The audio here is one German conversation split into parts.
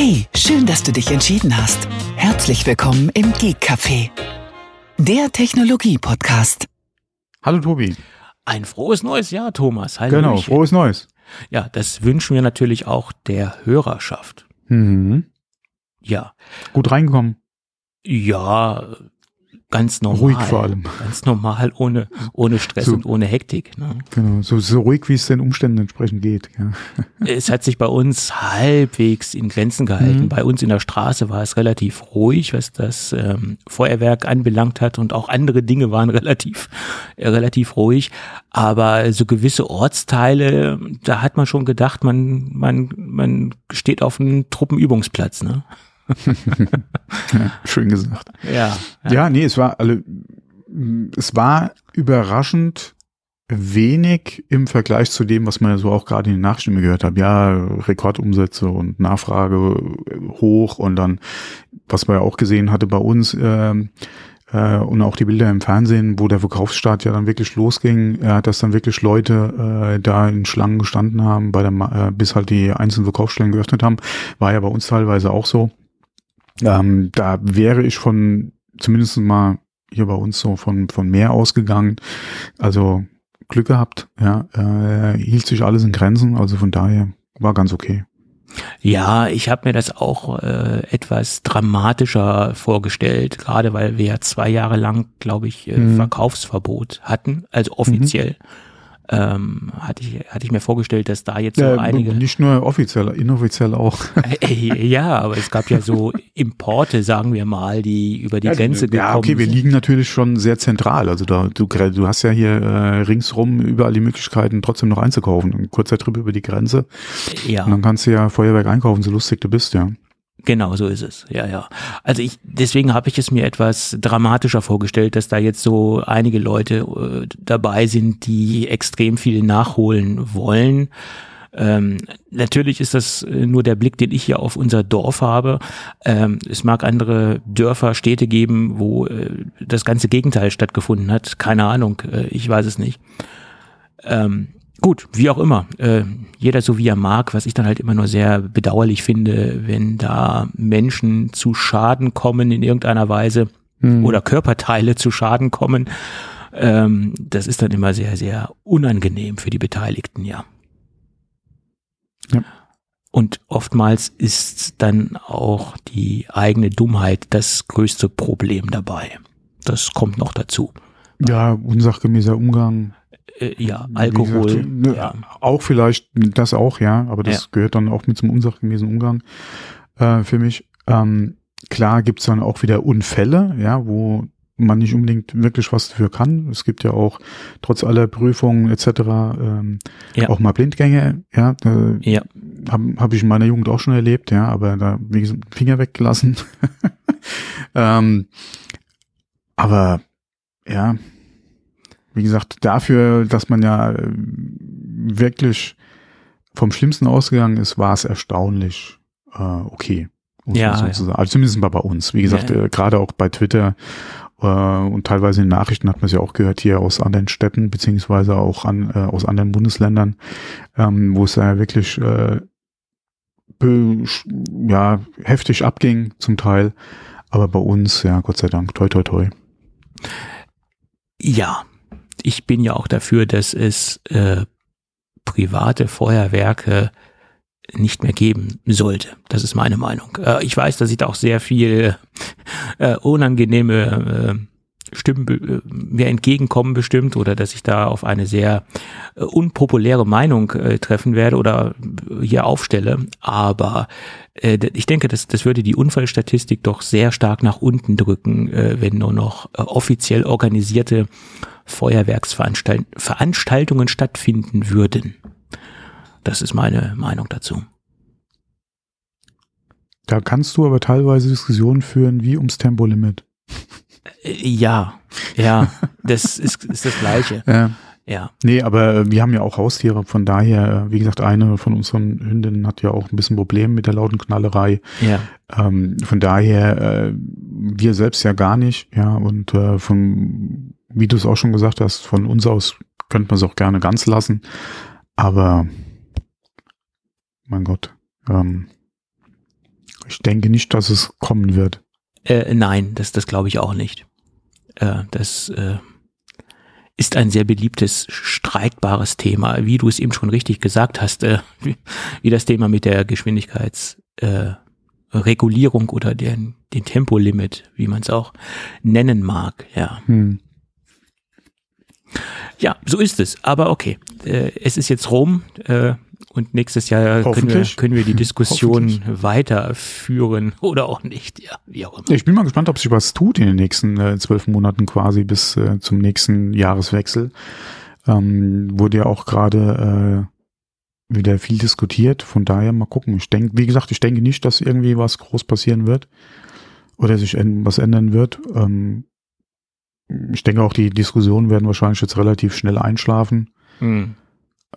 Hey, schön, dass du dich entschieden hast. Herzlich willkommen im Geek Café, der Technologie-Podcast. Hallo Tobi. Ein frohes neues Jahr, Thomas. Hallöchen. Genau, frohes Neues. Ja, das wünschen wir natürlich auch der Hörerschaft. Mhm. Ja. Gut reingekommen. Ja, ganz normal. Ruhig vor allem. Ganz normal, ohne, ohne Stress So. und ohne Hektik. Ne? Genau, so, so ruhig, wie es den Umständen entsprechend geht. Ja. Es hat sich bei uns halbwegs in Grenzen gehalten. Mhm. Bei uns in der Straße war es relativ ruhig, was das ähm, Feuerwerk anbelangt hat und auch andere Dinge waren relativ, äh, relativ ruhig. Aber so gewisse Ortsteile, da hat man schon gedacht, man, man, man steht auf einem Truppenübungsplatz. Ne? Ja, schön gesagt. Ja, Ja, nee, es war alle, es war überraschend wenig im Vergleich zu dem, was man ja so auch gerade in den Nachrichten immer gehört hat. Ja, Rekordumsätze und Nachfrage hoch und dann, was man ja auch gesehen hatte bei uns, ähm, äh, und auch die Bilder im Fernsehen, wo der Verkaufsstart ja dann wirklich losging, äh, dass dann wirklich Leute äh, da in Schlangen gestanden haben, bei der, Ma- äh, bis halt die einzelnen Verkaufsstellen geöffnet haben, war ja bei uns teilweise auch so. Ähm, da wäre ich von zumindest mal hier bei uns so von, von mehr ausgegangen. Also Glück gehabt, ja, äh, hielt sich alles in Grenzen, also von daher war ganz okay. Ja, ich habe mir das auch äh, etwas dramatischer vorgestellt, gerade weil wir ja zwei Jahre lang, glaube ich, äh, Mhm. Verkaufsverbot hatten, also offiziell. Ähm, hatte ich hatte ich mir vorgestellt, dass da jetzt so Ja, einige Nicht nur offiziell, inoffiziell auch. Äh, ja, aber es gab ja so Importe, sagen wir mal, die über die Grenze gekommen Ja, okay, wir sind. liegen natürlich schon sehr zentral. Also da, du, du hast ja hier äh, ringsrum überall die Möglichkeiten, trotzdem noch einzukaufen. Ein kurzer Trip über die Grenze. Ja. Und dann kannst du ja Feuerwerk einkaufen, so lustig du bist, ja. Genau, so ist es. Ja, ja. Also ich, deswegen habe ich es mir etwas dramatischer vorgestellt, dass da jetzt so einige Leute äh, dabei sind, die extrem viel nachholen wollen. Ähm, natürlich ist das äh, nur der Blick, den ich hier auf unser Dorf habe. Ähm, es mag andere Dörfer, Städte geben, wo äh, das ganze Gegenteil stattgefunden hat. Keine Ahnung, äh, ich weiß es nicht. Ähm, gut, wie auch immer. Äh, jeder so wie er mag, was ich dann halt immer nur sehr bedauerlich finde, wenn da Menschen zu Schaden kommen in irgendeiner Weise Hm. oder Körperteile zu Schaden kommen. Ähm, das ist dann immer sehr, sehr unangenehm für die Beteiligten, ja. Ja. Und oftmals ist dann auch die eigene Dummheit das größte Problem dabei. Das kommt noch dazu. Ja, unsachgemäßer Umgang. Äh, ja, Alkohol. gesagt, ja. Auch vielleicht, das auch, ja, aber das Ja. gehört dann auch mit zum unsachgemäßen Umgang äh, für mich. Ähm, klar gibt's dann auch wieder Unfälle, ja, wo man nicht unbedingt wirklich was dafür kann. Es gibt ja auch trotz aller Prüfungen etc. Ähm, Ja. auch mal Blindgänge, ja, äh, Ja. habe hab ich in meiner Jugend auch schon erlebt, ja, aber da, wie gesagt, Finger weggelassen. ähm, aber ja, wie gesagt, dafür, dass man ja äh, wirklich vom Schlimmsten ausgegangen ist, war es erstaunlich äh, okay. Ja, man so ja. Also zumindest bei uns. Wie gesagt, Ja, äh, gerade auch bei Twitter äh, und teilweise in den Nachrichten hat man es ja auch gehört hier aus anderen Städten, beziehungsweise auch an, äh, aus anderen Bundesländern, ähm, wo es ja wirklich äh, ja, heftig abging zum Teil. Aber bei uns, ja, Gott sei Dank, toi toi toi. Ja, ich bin ja auch dafür, dass es äh, private Feuerwerke nicht mehr geben sollte. Das ist meine Meinung. Äh, ich weiß, dass ich da auch sehr viel äh, unangenehme äh, Stimmen äh, mir entgegenkommen bestimmt oder dass ich da auf eine sehr äh, unpopuläre Meinung äh, treffen werde oder hier aufstelle. Aber ich denke, das, das würde die Unfallstatistik doch sehr stark nach unten drücken, wenn nur noch offiziell organisierte Feuerwerksveranstaltungen Veranstaltungen stattfinden würden. Das ist meine Meinung dazu. Da kannst du aber teilweise Diskussionen führen wie ums Tempolimit. Äh, Ja, ja, das ist, ist das Gleiche. Ja. Ja, Nee, aber äh, wir haben ja auch Haustiere, von daher, äh, wie gesagt, eine von unseren Hündinnen hat ja auch ein bisschen Probleme mit der lauten Knallerei. ja, Ähm, von daher, äh, wir selbst ja gar nicht, ja, und äh, von, wie du es auch schon gesagt hast, von uns aus könnte man es auch gerne ganz lassen. Aber mein Gott, ähm, Ich denke nicht, dass es kommen wird. Äh, nein, das, das glaube ich auch nicht. Äh, das äh, ist ein sehr beliebtes, streitbares Thema, wie du es eben schon richtig gesagt hast, äh, wie, wie das Thema mit der Geschwindigkeitsregulierung äh, oder den, den Tempolimit, wie man es auch nennen mag, ja. Hm. Ja, so ist es. Aber okay, äh, es ist jetzt Rom äh, und nächstes Jahr können wir, können wir die Diskussion weiterführen oder auch nicht. Ja, wie auch immer. Ich bin mal gespannt, ob sich was tut in den nächsten äh, zwölf Monaten quasi bis äh, zum nächsten Jahreswechsel. Ähm, wurde ja auch gerade äh, wieder viel diskutiert. Von daher mal gucken. Ich denke, wie gesagt, ich denke nicht, dass irgendwie was groß passieren wird oder sich was ändern wird. Ähm, ich denke auch, die Diskussionen werden wahrscheinlich jetzt relativ schnell einschlafen. Mhm.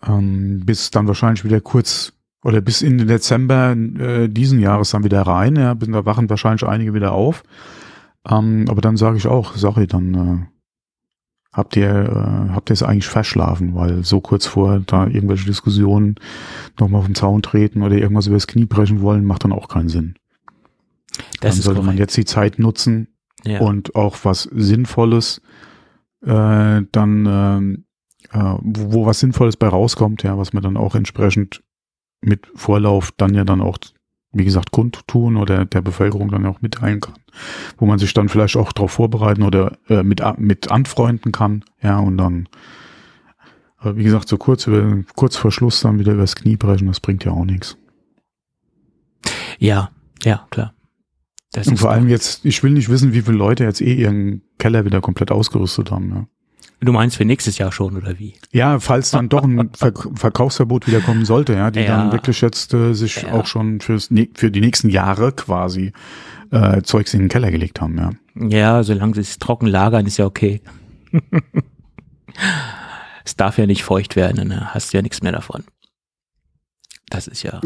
Ähm, bis dann wahrscheinlich wieder kurz oder bis in den Dezember äh, diesen Jahres dann wieder rein. Ja, bis da wachen wahrscheinlich einige wieder auf. Ähm, aber dann sage ich auch, sorry, dann äh, habt ihr äh, habt ihr es eigentlich verschlafen, weil so kurz vor da irgendwelche Diskussionen nochmal auf den Zaun treten oder irgendwas übers Knie brechen wollen, macht dann auch keinen Sinn. Das dann sollte korrekt. man jetzt die Zeit nutzen, ja. und auch was Sinnvolles äh, dann, ähm, äh, wo, wo was Sinnvolles bei rauskommt, ja, was man dann auch entsprechend mit Vorlauf dann ja dann auch, wie gesagt, kundtun oder der Bevölkerung dann auch mitteilen kann, wo man sich dann vielleicht auch darauf vorbereiten oder äh, mit, mit anfreunden kann, ja, und dann, aber wie gesagt, so kurz, über, kurz vor Schluss dann wieder übers Knie brechen, das bringt ja auch nichts. Ja, ja, klar. Das und vor allem jetzt, ich will nicht wissen, wie viele Leute jetzt eh ihren Keller wieder komplett ausgerüstet haben. Ja. Du meinst für nächstes Jahr schon, oder wie? Ja, falls dann doch ein Ver Verkaufsverbot wieder kommen sollte, ja, die ja. dann wirklich jetzt äh, sich ja. auch schon fürs, für die nächsten Jahre quasi äh, Zeugs in den Keller gelegt haben, ja. Ja, solange sie es trocken lagern, ist ja okay. es darf ja nicht feucht werden, ne? hast ja nichts mehr davon. Das ist ja.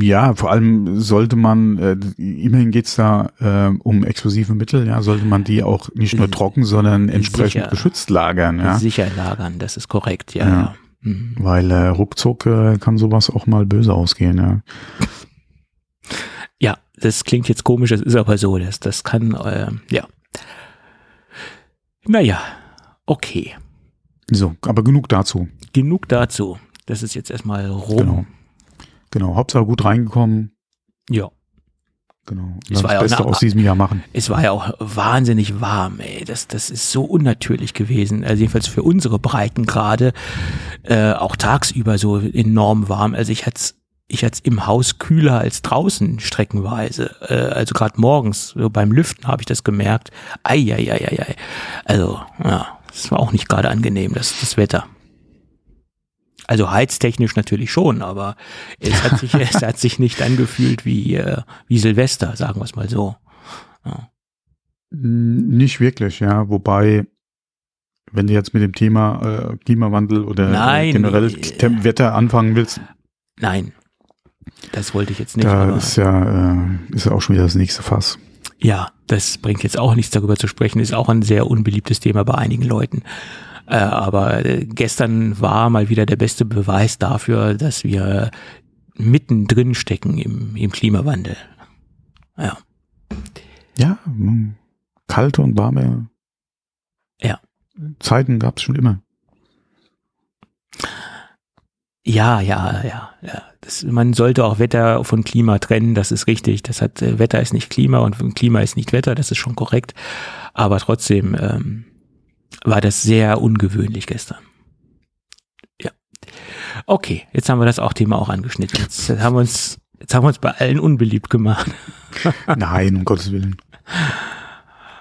Ja, vor allem sollte man, äh, immerhin geht's da äh, um explosive Mittel, ja, sollte man die auch nicht nur trocken, sondern entsprechend sicher, geschützt lagern. Ja. Sicher lagern, das ist korrekt, ja. ja. Mhm. Weil äh, ruckzuck äh, kann sowas auch mal böse ausgehen, ja. Ja, das klingt jetzt komisch, das ist aber so, das, das kann, äh, ja. Naja, okay. So, aber genug dazu. Genug dazu. Das ist jetzt erstmal rum. Genau. Genau, Hauptsache gut reingekommen. Ja. Genau. Es war das Beste ja aus diesem Jahr machen. Es war ja auch wahnsinnig warm, ey. Das, das ist so unnatürlich gewesen. Also jedenfalls für unsere Breiten gerade, äh, auch tagsüber so enorm warm. Also ich hatte ich hatte im Haus kühler als draußen streckenweise. Äh, also gerade morgens, so beim Lüften habe ich das gemerkt. Eieieiei. Also, ja, es war auch nicht gerade angenehm, das, das Wetter. Also heiztechnisch natürlich schon, aber es hat sich, es hat sich nicht angefühlt wie, äh, wie Silvester, sagen wir es mal so. Ja. Nicht wirklich, ja. Wobei, wenn du jetzt mit dem Thema äh, Klimawandel oder Nein, generell äh, Wetter anfangen willst. Nein, das wollte ich jetzt nicht. Da ist ja, äh, ist ja auch schon wieder das nächste Fass. Ja, das bringt jetzt auch nichts darüber zu sprechen, ist auch ein sehr unbeliebtes Thema bei einigen Leuten. Äh, aber äh, gestern war mal wieder der beste Beweis dafür, dass wir mittendrin stecken im, im Klimawandel. Ja. Ja, kalte und warme ja. Zeiten gab es schon immer. Ja, ja, ja, ja. Das, man sollte auch Wetter von Klima trennen, das ist richtig. Das hat äh, Wetter ist nicht Klima und Klima ist nicht Wetter, das ist schon korrekt. Aber trotzdem, ähm, war das sehr ungewöhnlich gestern. Ja. Okay, jetzt haben wir das auch Thema auch angeschnitten. Jetzt haben wir uns, jetzt haben wir uns bei allen unbeliebt gemacht. Nein, um Gottes Willen.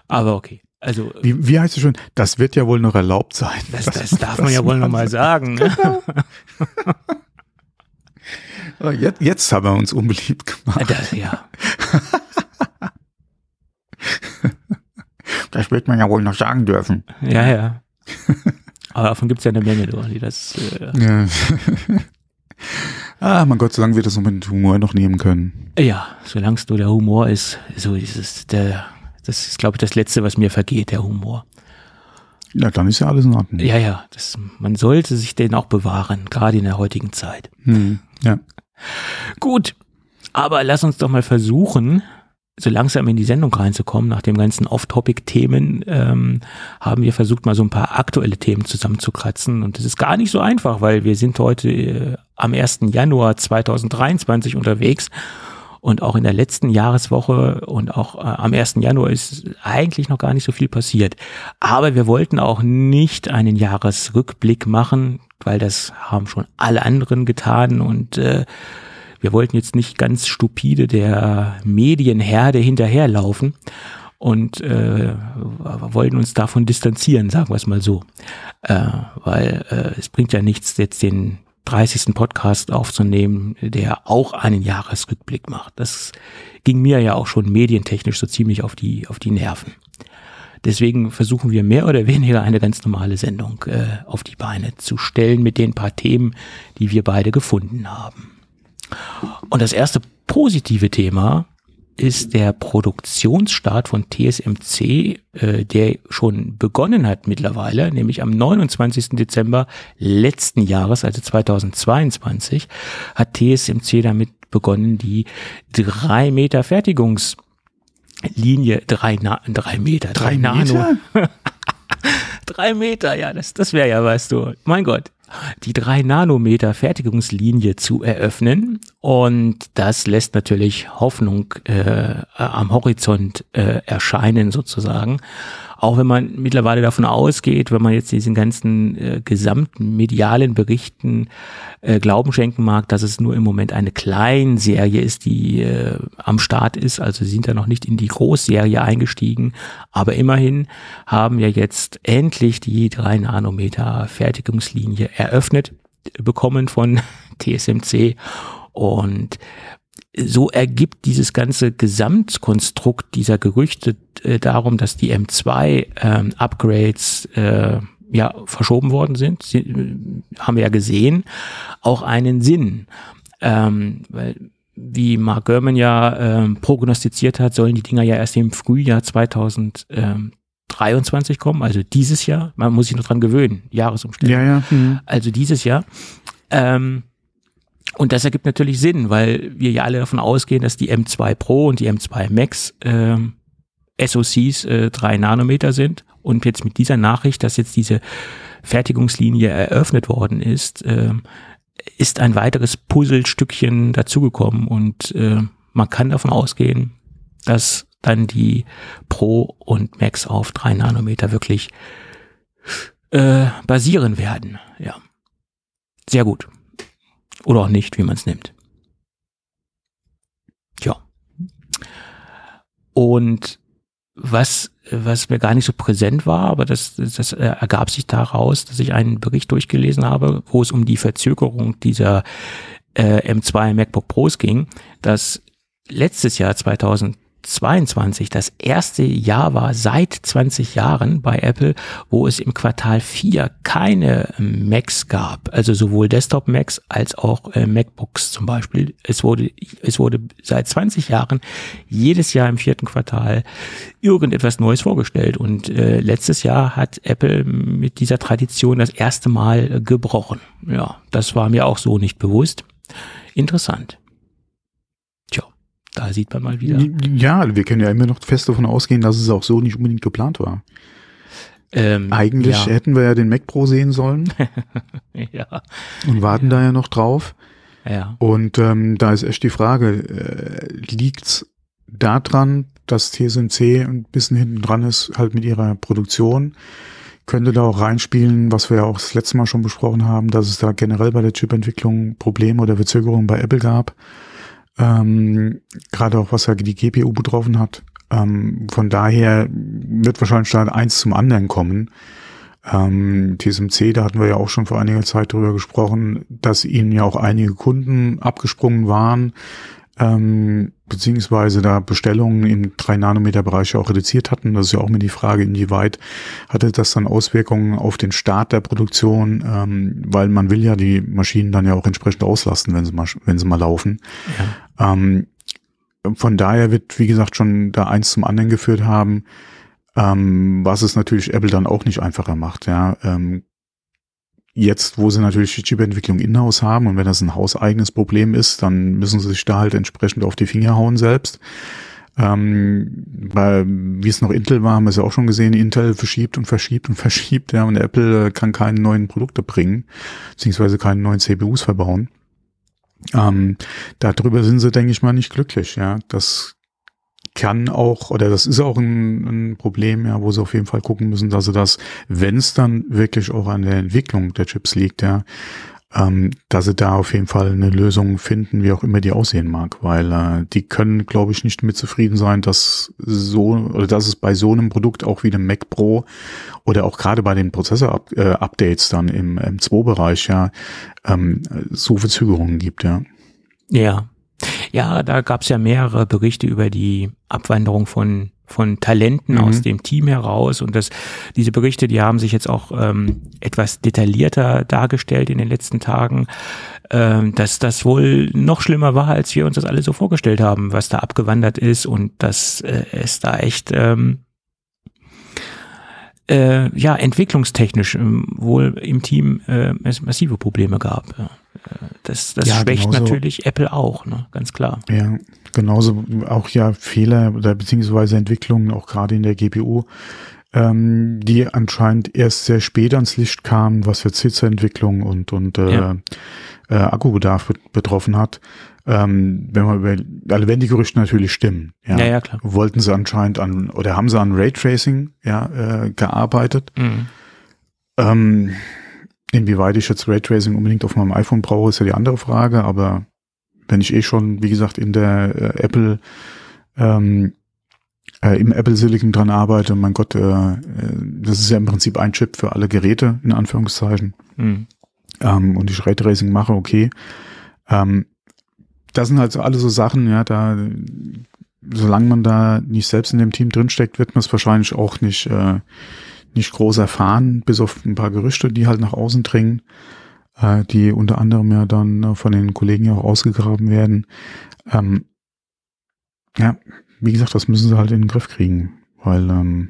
Aber okay. Also, wie, wie heißt es schon? Das wird ja wohl noch erlaubt sein. Das, das, das darf das man ja wohl noch mal sagen. Ne? Oh, jetzt, jetzt haben wir uns unbeliebt gemacht. Das, ja. Das wird man ja wohl noch sagen dürfen. Ja, ja. Aber davon gibt es ja eine Menge, die das. Äh ja. ah, mein Gott, solange wir das noch mit Humor noch nehmen können. Ja, solange es nur der Humor ist, so ist es der, das ist, glaube ich, das Letzte, was mir vergeht, der Humor. Ja, dann ist ja alles in Ordnung. Ja, ja, das, man sollte sich den auch bewahren, gerade in der heutigen Zeit. Hm, ja. Gut, aber lass uns doch mal versuchen, so langsam in die Sendung reinzukommen, nach dem ganzen Off-Topic-Themen, ähm, haben wir versucht, mal so ein paar aktuelle Themen zusammenzukratzen. Und das ist gar nicht so einfach, weil wir sind heute äh, am 1. Januar 2023 unterwegs. Und auch in der letzten Jahreswoche und auch äh, am 1. Januar ist eigentlich noch gar nicht so viel passiert. Aber wir wollten auch nicht einen Jahresrückblick machen, weil das haben schon alle anderen getan und äh, wir wollten jetzt nicht ganz stupide der Medienherde hinterherlaufen und äh, wollten uns davon distanzieren, sagen wir es mal so. Äh, weil äh, es bringt ja nichts, jetzt den 30. Podcast aufzunehmen, der auch einen Jahresrückblick macht. Das ging mir ja auch schon medientechnisch so ziemlich auf die, auf die Nerven. Deswegen versuchen wir mehr oder weniger eine ganz normale Sendung äh, auf die Beine zu stellen mit den paar Themen, die wir beide gefunden haben. Und das erste positive Thema ist der Produktionsstart von TSMC, äh, der schon begonnen hat mittlerweile, nämlich am 29. Dezember letzten Jahres, also 2022, hat TSMC damit begonnen, die drei Meter Fertigungslinie, drei, Na drei Meter, drei, drei Nano. drei Meter, ja, das, das wäre ja, weißt du, mein Gott, die drei Nanometer Fertigungslinie zu eröffnen. Und das lässt natürlich Hoffnung äh, am Horizont äh, erscheinen sozusagen. Auch wenn man mittlerweile davon ausgeht, wenn man jetzt diesen ganzen äh, gesamten medialen Berichten äh, Glauben schenken mag, dass es nur im Moment eine Kleinserie ist, die äh, am Start ist. Also sie sind da noch nicht in die Großserie eingestiegen. Aber immerhin haben wir jetzt endlich die drei Nanometer Fertigungslinie eröffnet bekommen von TSMC und so ergibt dieses ganze Gesamtkonstrukt dieser Gerüchte äh, darum, dass die M2-Upgrades ähm, äh, ja verschoben worden sind, Sie, äh, haben wir ja gesehen, auch einen Sinn. Ähm, weil wie Mark Gurman ja ähm, prognostiziert hat, sollen die Dinger ja erst im Frühjahr 2023 kommen, also dieses Jahr. Man muss sich nur dran gewöhnen, Jahresumstellung. Ja, ja. Mhm. Also dieses Jahr. Ähm, und das ergibt natürlich Sinn, weil wir ja alle davon ausgehen, dass die M2 Pro und die M2 Max äh, SoCs äh, drei Nanometer sind. Und jetzt mit dieser Nachricht, dass jetzt diese Fertigungslinie eröffnet worden ist, äh, ist ein weiteres Puzzlestückchen dazugekommen und äh, man kann davon ausgehen, dass dann die Pro und Max auf drei Nanometer wirklich äh, basieren werden. Ja, sehr gut. Oder auch nicht, wie man es nimmt. Tja. Und was, was mir gar nicht so präsent war, aber das, das ergab sich daraus, dass ich einen Bericht durchgelesen habe, wo es um die Verzögerung dieser äh, M2 MacBook Pros ging, dass letztes Jahr 2000 22 das erste Jahr war seit 20 Jahren bei Apple, wo es im Quartal 4 keine Macs gab, also sowohl Desktop Macs als auch äh, MacBooks zum Beispiel. Es wurde, es wurde seit 20 Jahren jedes Jahr im vierten Quartal irgendetwas Neues vorgestellt und äh, letztes Jahr hat Apple mit dieser Tradition das erste Mal gebrochen. Ja, das war mir auch so nicht bewusst. Interessant. Da sieht man mal wieder. Ja, wir können ja immer noch fest davon ausgehen, dass es auch so nicht unbedingt geplant war. Ähm, Eigentlich ja. hätten wir ja den Mac Pro sehen sollen. ja. Und warten ja. da ja noch drauf. Ja. Und ähm, da ist echt die Frage, äh, liegt's daran, dass TSMC ein bisschen hinten dran ist, halt mit ihrer Produktion? Könnte da auch reinspielen, was wir ja auch das letzte Mal schon besprochen haben, dass es da generell bei der Chipentwicklung Probleme oder Verzögerungen bei Apple gab ähm, gerade auch was ja die GPU betroffen hat. Ähm, von daher wird wahrscheinlich da eins zum anderen kommen. Ähm, TSMC, da hatten wir ja auch schon vor einiger Zeit drüber gesprochen, dass ihnen ja auch einige Kunden abgesprungen waren, ähm, beziehungsweise da Bestellungen im 3-Nanometer-Bereich auch reduziert hatten. Das ist ja auch mir die Frage, inwieweit hatte das dann Auswirkungen auf den Start der Produktion, ähm, weil man will ja die Maschinen dann ja auch entsprechend auslasten, wenn sie mal, wenn sie mal laufen. Ja. Ähm, von daher wird, wie gesagt, schon da eins zum anderen geführt haben, ähm, was es natürlich Apple dann auch nicht einfacher macht. Ja, ähm, Jetzt, wo sie natürlich die Chipentwicklung in-house haben und wenn das ein hauseigenes Problem ist, dann müssen sie sich da halt entsprechend auf die Finger hauen selbst. Ähm, weil, wie es noch Intel war, haben wir es ja auch schon gesehen, Intel verschiebt und verschiebt und verschiebt, ja, und Apple kann keine neuen Produkte bringen, beziehungsweise keine neuen CPUs verbauen. Ähm, darüber sind sie, denke ich mal, nicht glücklich, ja. Das kann auch, oder das ist auch ein, ein, Problem, ja, wo sie auf jeden Fall gucken müssen, dass sie das, wenn es dann wirklich auch an der Entwicklung der Chips liegt, ja, ähm, dass sie da auf jeden Fall eine Lösung finden, wie auch immer die aussehen mag, weil äh, die können, glaube ich, nicht mit zufrieden sein, dass so oder dass es bei so einem Produkt auch wie dem Mac Pro oder auch gerade bei den Prozessor-Updates dann im M2-Bereich ja ähm, so Verzögerungen gibt, ja. Ja, ja, da gab es ja mehrere Berichte über die Abwanderung von von Talenten mhm. aus dem Team heraus und das, diese Berichte, die haben sich jetzt auch ähm, etwas detaillierter dargestellt in den letzten Tagen, ähm, dass das wohl noch schlimmer war, als wir uns das alle so vorgestellt haben, was da abgewandert ist und dass äh, es da echt ähm, äh, ja entwicklungstechnisch ähm, wohl im Team äh, es massive Probleme gab. Ja. Das, das ja, schwächt genauso, natürlich Apple auch, ne? ganz klar. Ja, genauso auch ja Fehler oder beziehungsweise Entwicklungen auch gerade in der GPU, ähm, die anscheinend erst sehr spät ans Licht kamen, was jetzt Hitzeentwicklung und und äh, ja. äh, Akkubedarf betroffen hat. Ähm, wenn man über, also wenn die Gerüchte natürlich stimmen, ja, ja, ja klar. wollten sie anscheinend an oder haben sie an Raytracing ja äh, gearbeitet. Mhm. Ähm, Inwieweit ich jetzt Raytracing unbedingt auf meinem iPhone brauche, ist ja die andere Frage, aber wenn ich eh schon, wie gesagt, in der äh, Apple, ähm, äh, im Apple Silicon dran arbeite, mein Gott, äh, äh, das ist ja im Prinzip ein Chip für alle Geräte, in Anführungszeichen. Mhm. Ähm, und ich Raytracing mache, okay. Ähm, das sind halt so alle so Sachen, ja, da, solange man da nicht selbst in dem Team drinsteckt, wird man es wahrscheinlich auch nicht, äh, nicht groß erfahren, bis auf ein paar Gerüchte, die halt nach außen dringen, äh, die unter anderem ja dann äh, von den Kollegen ja auch ausgegraben werden. Ähm, ja, wie gesagt, das müssen sie halt in den Griff kriegen, weil ähm,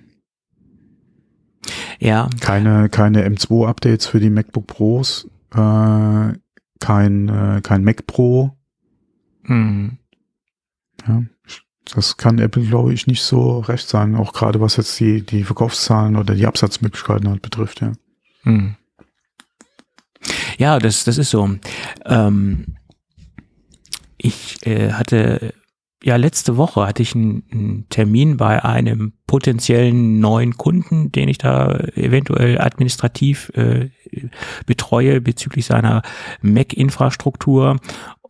ja. keine, keine M2-Updates für die MacBook Pros, äh, kein, äh, kein Mac Pro. Mhm. Ja, das kann Apple, glaube ich, nicht so recht sein, auch gerade was jetzt die, die Verkaufszahlen oder die Absatzmöglichkeiten halt betrifft, ja. Hm. Ja, das, das ist so. Ähm, ich äh, hatte ja letzte Woche hatte ich einen, einen, Termin bei einem potenziellen neuen Kunden, den ich da eventuell administrativ äh, betreue bezüglich seiner Mac-Infrastruktur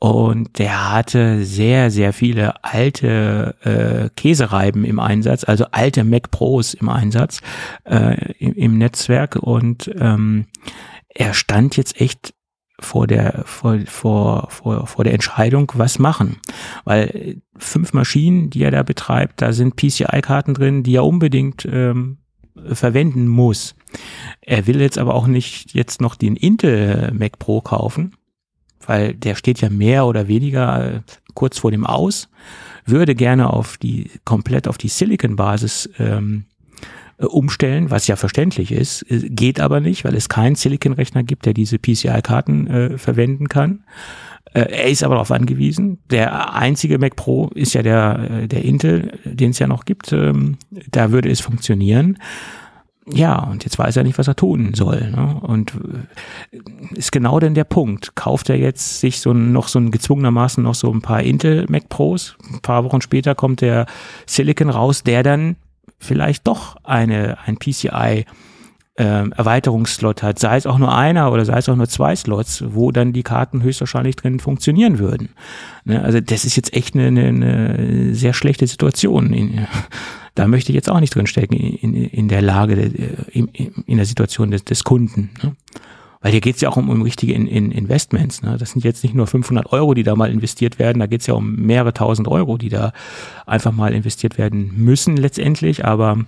und der hatte sehr, sehr viele alte äh, Käsereiben im Einsatz, also alte Mac Pros im Einsatz äh, im, im Netzwerk. Und ähm, er stand jetzt echt vor der vor, vor, vor, vor der Entscheidung, was machen. Weil fünf Maschinen, die er da betreibt, da sind PCI-Karten drin, die er unbedingt ähm, verwenden muss. Er will jetzt aber auch nicht jetzt noch den Intel Mac Pro kaufen, weil der steht ja mehr oder weniger äh, kurz vor dem Aus, würde gerne auf die komplett auf die Silicon-Basis ähm, äh, umstellen, was ja verständlich ist, äh, geht aber nicht, weil es keinen Silicon-Rechner gibt, der diese PCI-Karten äh, verwenden kann. Äh, er ist aber darauf angewiesen. Der einzige Mac Pro ist ja der, der Intel, den es ja noch gibt. Ähm, da würde es funktionieren ja, und jetzt weiß er nicht, was er tun soll. Ne? Und äh, ist genau denn der Punkt. Kauft er jetzt sich so noch so ein gezwungenermaßen noch so ein paar Intel Mac Pros? Ein paar Wochen später kommt der Silicon raus, der dann vielleicht doch eine, ein PCI äh, Erweiterungsslot hat, sei es auch nur einer oder sei es auch nur zwei Slots, wo dann die Karten höchstwahrscheinlich drin funktionieren würden. Ne? Also das ist jetzt echt eine, eine, eine sehr schlechte Situation. In, da möchte ich jetzt auch nicht drinstecken in, in der Lage, in, in der Situation des, des Kunden. Ne? Weil hier geht es ja auch um, um richtige in, in Investments. Ne? Das sind jetzt nicht nur 500 Euro, die da mal investiert werden, da geht es ja um mehrere tausend Euro, die da einfach mal investiert werden müssen letztendlich, aber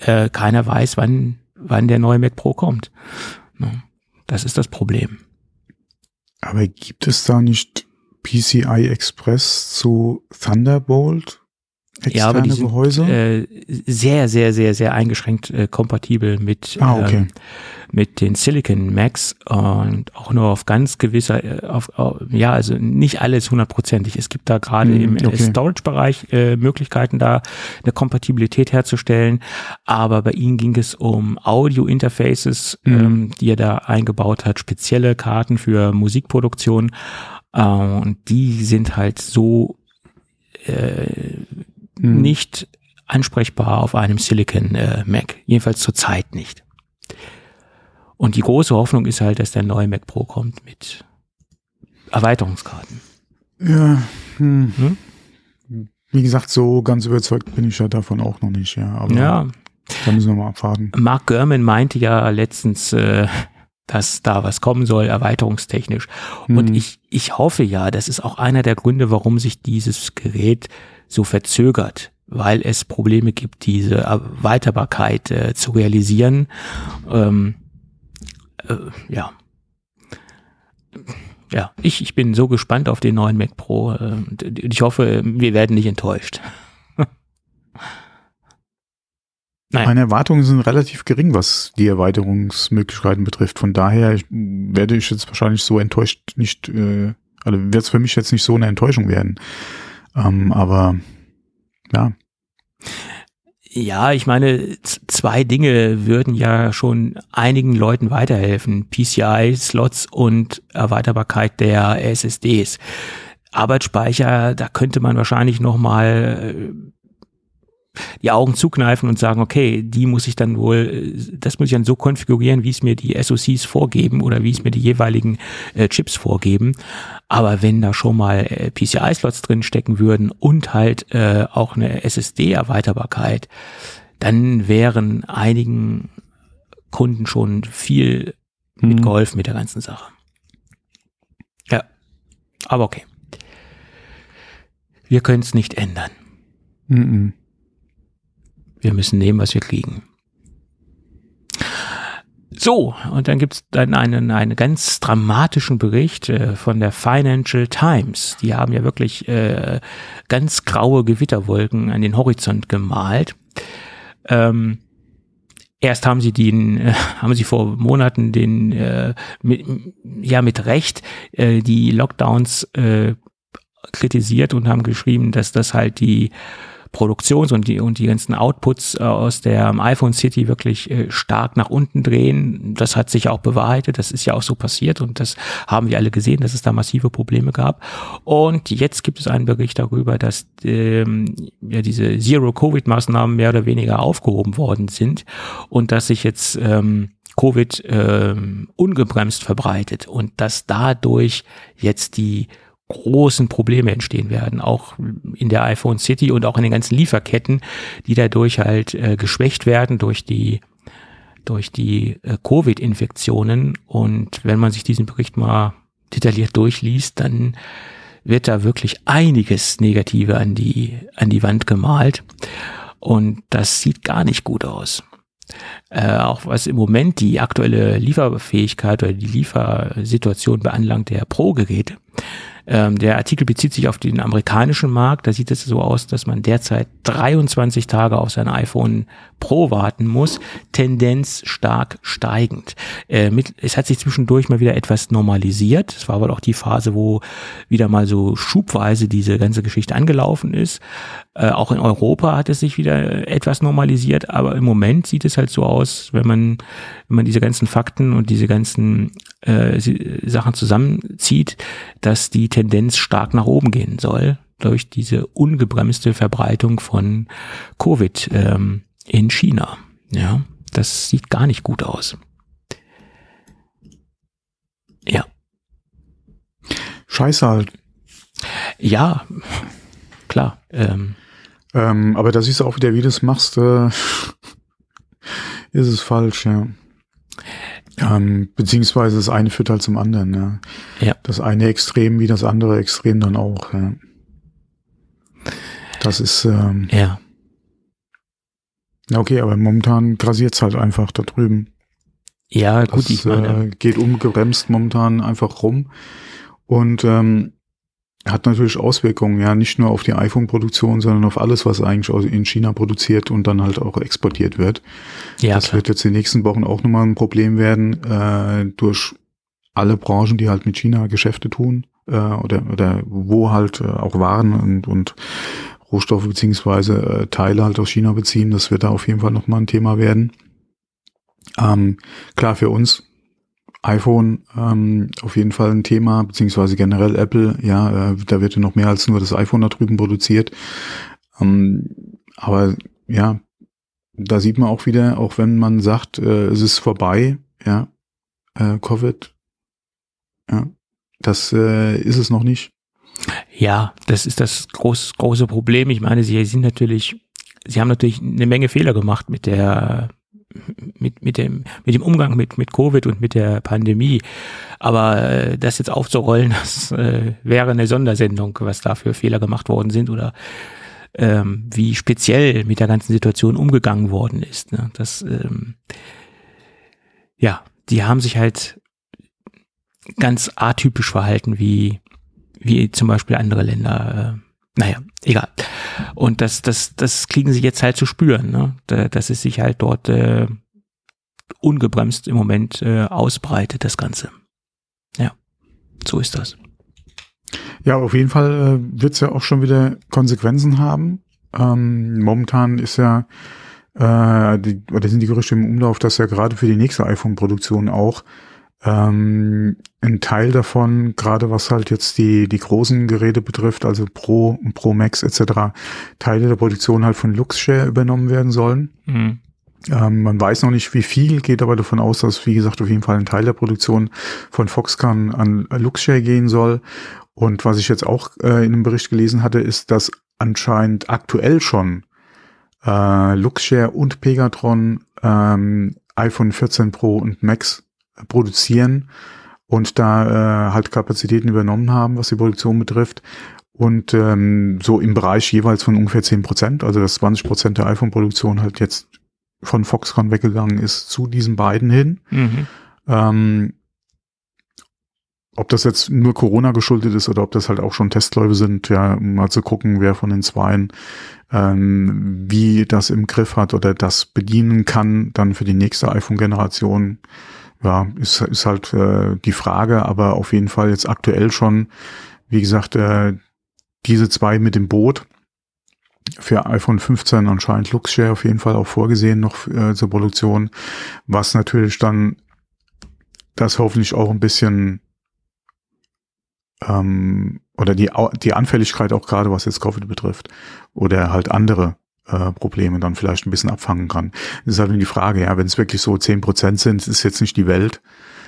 äh, keiner weiß, wann, wann der neue Mac Pro kommt. Ne? Das ist das Problem. Aber gibt es da nicht PCI Express zu Thunderbolt? Ja, aber die sind, Gehäuse? Äh, sehr, sehr, sehr, sehr eingeschränkt äh, kompatibel mit, ah, okay. ähm, mit den Silicon Macs und auch nur auf ganz gewisser, äh, auf, auf, ja, also nicht alles hundertprozentig. Es gibt da gerade mm, im okay. Storage-Bereich äh, Möglichkeiten, da eine Kompatibilität herzustellen. Aber bei ihnen ging es um Audio-Interfaces, mm. ähm, die er da eingebaut hat, spezielle Karten für Musikproduktion. Äh, und die sind halt so äh, mhm. nicht ansprechbar auf einem Silicon äh, Mac. Jedenfalls zurzeit nicht. Und die große Hoffnung ist halt, dass der neue Mac Pro kommt mit Erweiterungskarten. Ja. Hm. Hm? Wie gesagt, so ganz überzeugt bin ich ja davon auch noch nicht, ja. Aber ja. Da müssen wir mal abwarten. Mark Gurman meinte ja letztens, äh, dass da was kommen soll, erweiterungstechnisch. Und hm. ich, ich hoffe ja, das ist auch einer der Gründe, warum sich dieses Gerät so verzögert, weil es Probleme gibt, diese Erweiterbarkeit äh, zu realisieren. Ähm, äh, ja. Ja, ich, ich bin so gespannt auf den neuen Mac Pro. Äh, ich hoffe, wir werden nicht enttäuscht. Nein. Meine Erwartungen sind relativ gering, was die Erweiterungsmöglichkeiten betrifft. Von daher werde ich jetzt wahrscheinlich so enttäuscht nicht, äh, also wird es für mich jetzt nicht so eine Enttäuschung werden. Ähm, aber ja. Ja, ich meine, zwei Dinge würden ja schon einigen Leuten weiterhelfen. PCI-Slots und Erweiterbarkeit der SSDs. Arbeitsspeicher, da könnte man wahrscheinlich noch mal äh, die Augen zukneifen und sagen, okay, die muss ich dann wohl, das muss ich dann so konfigurieren, wie es mir die SoCs vorgeben oder wie es mir die jeweiligen äh, Chips vorgeben. Aber wenn da schon mal äh, PCI-Slots drin stecken würden und halt äh, auch eine SSD-Erweiterbarkeit, dann wären einigen Kunden schon viel mhm. mitgeholfen mit der ganzen Sache. Ja, aber okay. Wir können es nicht ändern. Mhm. Wir müssen nehmen, was wir kriegen. So, und dann gibt's dann einen, einen ganz dramatischen Bericht äh, von der Financial Times. Die haben ja wirklich äh, ganz graue Gewitterwolken an den Horizont gemalt. Ähm, erst haben sie den, äh, haben sie vor Monaten den, äh, mit, ja mit Recht äh, die Lockdowns äh, kritisiert und haben geschrieben, dass das halt die Produktions- und die, und die ganzen Outputs äh, aus der iPhone City wirklich äh, stark nach unten drehen. Das hat sich auch bewahrheitet. Das ist ja auch so passiert und das haben wir alle gesehen, dass es da massive Probleme gab. Und jetzt gibt es einen Bericht darüber, dass ähm, ja diese Zero-Covid-Maßnahmen mehr oder weniger aufgehoben worden sind und dass sich jetzt ähm, Covid ähm, ungebremst verbreitet und dass dadurch jetzt die großen Probleme entstehen werden, auch in der iPhone City und auch in den ganzen Lieferketten, die dadurch halt äh, geschwächt werden durch die durch die äh, Covid-Infektionen. Und wenn man sich diesen Bericht mal detailliert durchliest, dann wird da wirklich einiges Negative an die an die Wand gemalt und das sieht gar nicht gut aus. Äh, auch was im Moment die aktuelle Lieferfähigkeit oder die Liefersituation beanlangt der Pro-Geräte, ähm, der Artikel bezieht sich auf den amerikanischen Markt. Da sieht es so aus, dass man derzeit 23 Tage auf sein iPhone Pro warten muss. Tendenz stark steigend. Äh, mit, es hat sich zwischendurch mal wieder etwas normalisiert. Es war aber auch die Phase, wo wieder mal so schubweise diese ganze Geschichte angelaufen ist. Äh, auch in Europa hat es sich wieder etwas normalisiert, aber im Moment sieht es halt so aus, wenn man, wenn man diese ganzen Fakten und diese ganzen äh, Sachen zusammenzieht, dass die Tendenz stark nach oben gehen soll durch diese ungebremste Verbreitung von Covid ähm, in China. Ja, das sieht gar nicht gut aus. Ja. Scheiße halt. Ja, klar. Ähm, ähm, aber da siehst du auch wieder, wie du es machst, äh, ist es falsch, ja. Ähm, beziehungsweise das eine führt halt zum anderen, ja. ja. Das eine Extrem wie das andere Extrem dann auch, ja. Das ist, ähm, ja. Okay, aber momentan grasiert es halt einfach da drüben. Ja, gut, das, ich meine. Äh, geht ungebremst momentan einfach rum. Und ähm, hat natürlich Auswirkungen, ja, nicht nur auf die iPhone-Produktion, sondern auf alles, was eigentlich in China produziert und dann halt auch exportiert wird. Ja, das klar. wird jetzt die nächsten Wochen auch nochmal ein Problem werden, äh, durch alle Branchen, die halt mit China Geschäfte tun, äh, oder, oder wo halt äh, auch Waren und, und Rohstoffe beziehungsweise äh, Teile halt aus China beziehen. Das wird da auf jeden Fall nochmal ein Thema werden. Ähm, klar, für uns iPhone ähm, auf jeden Fall ein Thema, beziehungsweise generell Apple, ja, äh, da wird ja noch mehr als nur das iPhone da drüben produziert. Ähm, aber ja, da sieht man auch wieder, auch wenn man sagt, äh, es ist vorbei, ja, äh, Covid, ja, das äh, ist es noch nicht. Ja, das ist das groß, große Problem. Ich meine, sie sind natürlich, sie haben natürlich eine Menge Fehler gemacht mit der mit, mit, dem, mit dem Umgang mit, mit Covid und mit der Pandemie. Aber äh, das jetzt aufzurollen, das äh, wäre eine Sondersendung, was da für Fehler gemacht worden sind oder ähm, wie speziell mit der ganzen Situation umgegangen worden ist. Ne? Das, ähm, ja, die haben sich halt ganz atypisch verhalten, wie, wie zum Beispiel andere Länder. Äh, naja, egal. Und das, das, das kriegen sie jetzt halt zu spüren, ne? dass es sich halt dort äh, ungebremst im Moment äh, ausbreitet, das Ganze. Ja, so ist das. Ja, auf jeden Fall äh, wird es ja auch schon wieder Konsequenzen haben. Ähm, momentan ist ja, äh, die, oder sind die Gerüchte im Umlauf, dass ja gerade für die nächste iPhone-Produktion auch ähm, ein Teil davon, gerade was halt jetzt die, die großen Geräte betrifft, also Pro und Pro Max etc., Teile der Produktion halt von Luxshare übernommen werden sollen. Mhm. Ähm, man weiß noch nicht, wie viel, geht aber davon aus, dass, wie gesagt, auf jeden Fall ein Teil der Produktion von Foxconn an Luxshare gehen soll. Und was ich jetzt auch äh, in einem Bericht gelesen hatte, ist, dass anscheinend aktuell schon äh, Luxshare und Pegatron ähm, iPhone 14 Pro und Max produzieren und da äh, halt Kapazitäten übernommen haben, was die Produktion betrifft. Und ähm, so im Bereich jeweils von ungefähr zehn Prozent, also dass 20 Prozent der iPhone-Produktion halt jetzt von Foxconn weggegangen ist zu diesen beiden hin. Mhm. Ähm, ob das jetzt nur Corona geschuldet ist oder ob das halt auch schon Testläufe sind, ja, um mal zu gucken, wer von den Zweien ähm, wie das im Griff hat oder das bedienen kann, dann für die nächste iPhone-Generation ja, ist, ist halt äh, die Frage, aber auf jeden Fall jetzt aktuell schon, wie gesagt, äh, diese zwei mit dem Boot für iPhone 15 anscheinend Luxshare auf jeden Fall auch vorgesehen noch äh, zur Produktion, was natürlich dann das hoffentlich auch ein bisschen ähm, oder die, die Anfälligkeit auch gerade was jetzt Covid betrifft oder halt andere äh, Probleme dann vielleicht ein bisschen abfangen kann. Das ist halt nur die Frage, ja, wenn es wirklich so zehn Prozent sind, ist jetzt nicht die Welt.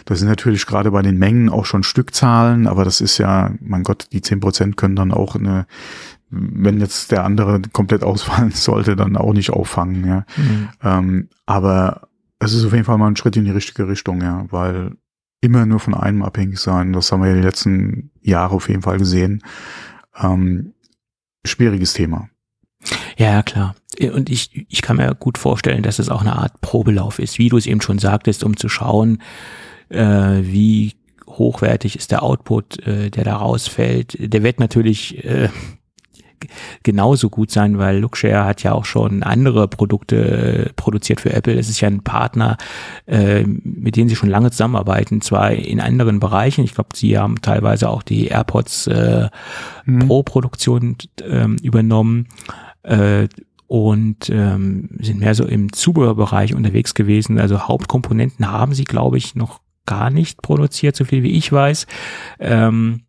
Das sind natürlich gerade bei den Mengen auch schon Stückzahlen, aber das ist ja, mein Gott, die zehn Prozent können dann auch eine, wenn jetzt der andere komplett ausfallen sollte, dann auch nicht auffangen, ja. Mhm. Ähm, aber es ist auf jeden Fall mal ein Schritt in die richtige Richtung, ja, weil immer nur von einem abhängig sein, das haben wir ja die letzten Jahre auf jeden Fall gesehen. Ähm, schwieriges Thema. Ja, klar. Und ich, ich kann mir gut vorstellen, dass es auch eine Art Probelauf ist, wie du es eben schon sagtest, um zu schauen, äh, wie hochwertig ist der Output, äh, der da rausfällt. Der wird natürlich äh, genauso gut sein, weil Lookshare hat ja auch schon andere Produkte äh, produziert für Apple. Es ist ja ein Partner, äh, mit dem sie schon lange zusammenarbeiten, zwar in anderen Bereichen. Ich glaube, sie haben teilweise auch die AirPods äh, mhm. Pro-Produktion ähm, übernommen äh, und ähm, sind mehr so im Zubehörbereich unterwegs gewesen. Also Hauptkomponenten haben sie, glaube ich, noch gar nicht produziert, so viel wie ich weiß. Ähm,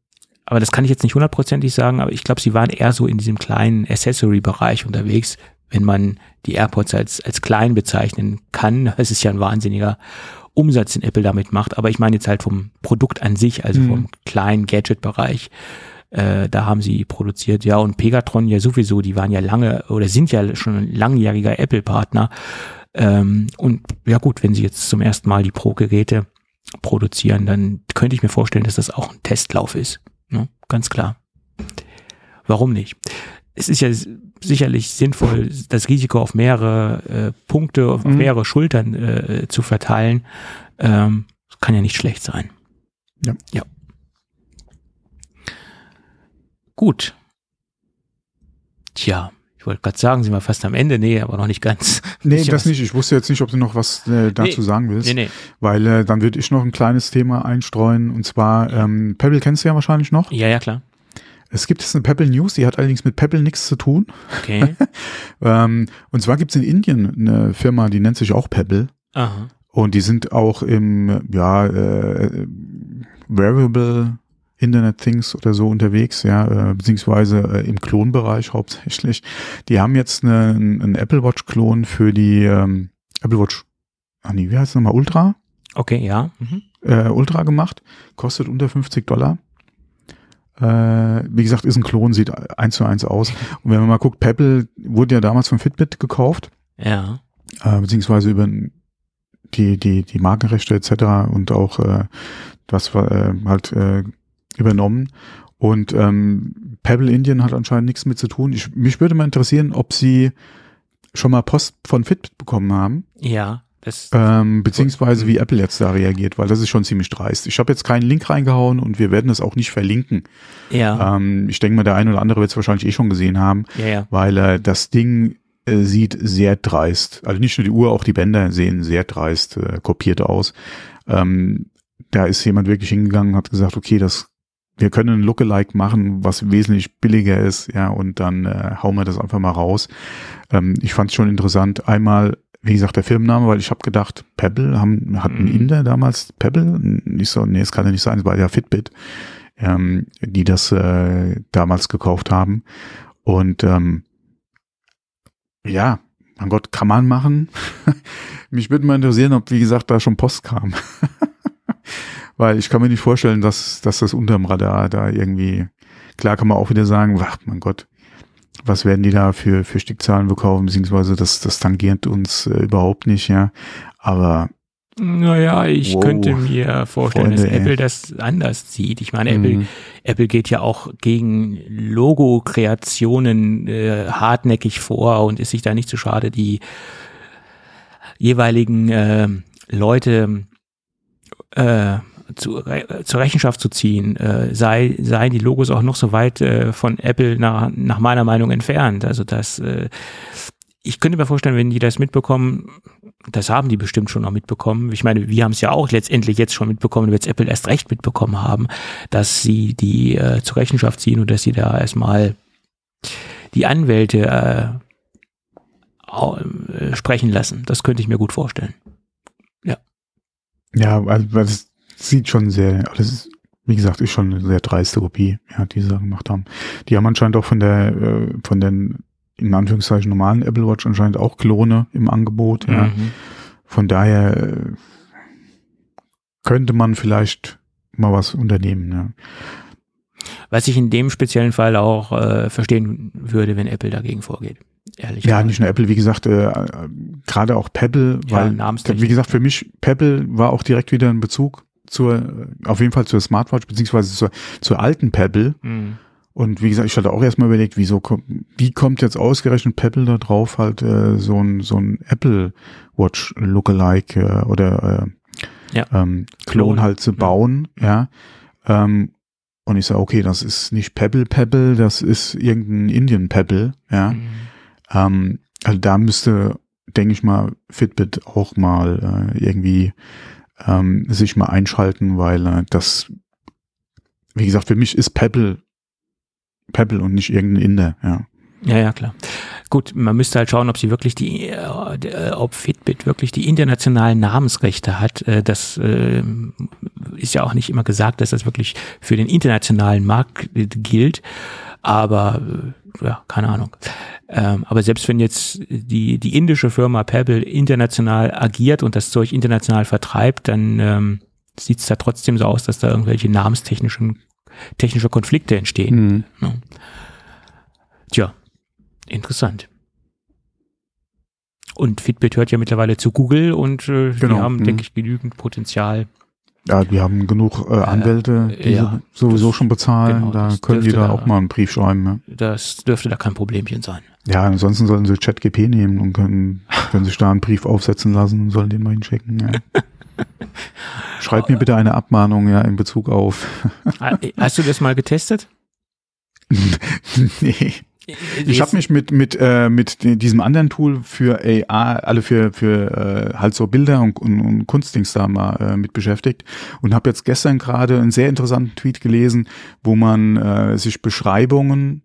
aber das kann ich jetzt nicht hundertprozentig sagen, aber ich glaube, sie waren eher so in diesem kleinen Accessory-Bereich unterwegs, wenn man die AirPods als, als klein bezeichnen kann. Es ist ja ein wahnsinniger Umsatz, den Apple damit macht, aber ich meine jetzt halt vom Produkt an sich, also mhm. vom kleinen Gadget-Bereich. Äh, da haben sie produziert, ja, und Pegatron ja sowieso, die waren ja lange oder sind ja schon ein langjähriger Apple-Partner. Ähm, und ja gut, wenn sie jetzt zum ersten Mal die Pro-Geräte produzieren, dann könnte ich mir vorstellen, dass das auch ein Testlauf ist. Ne? Ganz klar. Warum nicht? Es ist ja sicherlich sinnvoll, das Risiko auf mehrere äh, Punkte, auf mhm. mehrere Schultern äh, zu verteilen. Ähm, kann ja nicht schlecht sein. Ja. ja. Gut. Tja, ich wollte gerade sagen, sind wir fast am Ende. Nee, aber noch nicht ganz. Nee, Ich das was- nicht. Ich wusste jetzt nicht, ob du noch was äh, dazu Nee. sagen willst. Nee, nee. Weil äh, dann würde ich noch ein kleines Thema einstreuen. Und zwar, ähm, Pebble kennst du ja wahrscheinlich noch. Ja, ja, klar. Es gibt jetzt eine Pebble News, die hat allerdings mit Pebble nichts zu tun. Okay. Ähm, und zwar gibt es in Indien eine Firma, die nennt sich auch Pebble. Aha. Und die sind auch im, ja, äh, Wearable Internet Things oder so unterwegs, ja, äh, beziehungsweise äh, im Klonbereich hauptsächlich. Die haben jetzt eine, einen Apple Watch Klon für die ähm, Apple Watch, ah nee, wie heißt es nochmal, Ultra? Okay, ja. Mhm. Äh, Ultra gemacht, kostet unter 50 Dollar. Äh, wie gesagt, ist ein Klon, sieht eins zu eins aus. Und wenn man mal guckt, Pebble wurde ja damals von Fitbit gekauft Ja. äh, beziehungsweise über die, die, die Markenrechte etc. und auch äh, das war äh, halt äh, übernommen. Und ähm, Pebble Indien hat anscheinend nichts mit zu tun. Ich, mich würde mal interessieren, ob sie schon mal Post von Fitbit bekommen haben, Ja. Das, ähm, beziehungsweise wie Apple jetzt da reagiert, weil das ist schon ziemlich dreist. Ich habe jetzt keinen Link reingehauen und wir werden das auch nicht verlinken. ja. Ähm, ich denke mal, der eine oder andere wird es wahrscheinlich eh schon gesehen haben ja, ja. weil äh, das Ding äh, sieht sehr dreist, also nicht nur die Uhr, auch die Bänder sehen sehr dreist äh, kopiert aus. Ähm, da ist jemand wirklich hingegangen und hat gesagt, okay, das wir können ein Lookalike machen, was wesentlich billiger ist, ja, und dann äh, hauen wir das einfach mal raus. Ähm, ich fand es schon interessant. Einmal, wie gesagt, der Firmenname, weil ich habe gedacht, Pebble haben, hat ein Mhm. Inder damals Pebble? Nicht so, nee, es kann ja nicht sein, es war ja Fitbit, ähm, die das äh, damals gekauft haben. Und ähm, ja, mein Gott, kann man machen. Mich würde mal interessieren, ob, wie gesagt, da schon Post kam. Weil ich kann mir nicht vorstellen, dass, dass das unterm Radar da irgendwie, klar kann man auch wieder sagen, ach, mein Gott, was werden die da für, für Stückzahlen bekommen, beziehungsweise das, das tangiert uns äh, überhaupt nicht, ja. Aber Naja, ich Wow. könnte mir vorstellen, Freunde, dass ey. Apple das anders sieht. Ich meine, Apple, mh, Apple geht ja auch gegen Logo-Kreationen äh, hartnäckig vor und ist sich da nicht zu schade, die jeweiligen äh, Leute äh, zu, zur Rechenschaft zu ziehen, äh, sei, seien die Logos auch noch so weit äh, von Apple nach, nach meiner Meinung entfernt. Also das, äh, ich könnte mir vorstellen, wenn die das mitbekommen, das haben die bestimmt schon noch mitbekommen. Ich meine, wir haben es ja auch letztendlich jetzt schon mitbekommen, wird Apple erst recht mitbekommen haben, dass sie die äh, zur Rechenschaft ziehen und dass sie da erstmal die Anwälte äh, äh, sprechen lassen. Das könnte ich mir gut vorstellen. ja, also, weil das sieht schon sehr, das ist, wie gesagt, ist schon eine sehr dreiste Kopie, ja, die sie da gemacht haben. Die haben anscheinend auch von der, äh, von den, in Anführungszeichen normalen Apple Watch anscheinend auch Klone im Angebot, ja. Mhm. Von daher äh, könnte man vielleicht mal was unternehmen. Ja. Was ich in dem speziellen Fall auch äh, verstehen würde, wenn Apple dagegen vorgeht. Ehrlich. Ja, nicht nur Apple, wie gesagt, äh, gerade auch Pebble, weil, wie gesagt, für mich, Pebble war auch direkt wieder ein Bezug zur, auf jeden Fall zur Smartwatch, beziehungsweise zur, zur alten Pebble. Mhm. Und wie gesagt, ich hatte auch erstmal überlegt, wieso kommt, wie kommt jetzt ausgerechnet Pebble da drauf, halt äh, so ein so ein Apple Watch Lookalike äh, oder äh, Ja. ähm, Klon. Klon halt zu bauen, ja. Ähm, und ich sage, okay, das ist nicht Pebble Pebble, das ist irgendein Indian Pebble, ja. Mhm. Ähm, also da müsste, denke ich mal, Fitbit auch mal äh, irgendwie ähm, sich mal einschalten, weil äh, das, wie gesagt, für mich ist Pebble Pebble und nicht irgendein Inder, ja. Ja, ja, klar. Gut, man müsste halt schauen, ob sie wirklich die, äh, äh, ob Fitbit wirklich die internationalen Namensrechte hat. Äh, das äh, ist ja auch nicht immer gesagt, dass das wirklich für den internationalen Markt äh, gilt. Aber äh, ja, keine Ahnung. Ähm, aber selbst wenn jetzt die, die indische Firma Pebble international agiert und das Zeug international vertreibt, dann ähm, sieht es da trotzdem so aus, dass da irgendwelche namenstechnischen technische Konflikte entstehen. Ne? Tja, interessant. Und Fitbit hört ja mittlerweile zu Google und äh, Genau, die haben, mhm. denke ich, genügend Potenzial. Ja, wir haben genug äh, Anwälte, die ja, sowieso das- schon bezahlen. genau, da können die da auch mal einen Brief schreiben. Ja. Das dürfte da kein Problemchen sein. Ja, ansonsten sollen sie ChatGP nehmen und können, können sich da einen Brief aufsetzen lassen und sollen den mal hinschicken. Ja. Schreib mir bitte eine Abmahnung ja in Bezug auf. Ah, Hast du das mal getestet? nee. Ich habe mich mit mit äh, mit diesem anderen Tool für AR, alle für für äh, halt so Bilder und, und, und Kunstdings da mal äh, mit beschäftigt und habe jetzt gestern gerade einen sehr interessanten Tweet gelesen, wo man äh, sich Beschreibungen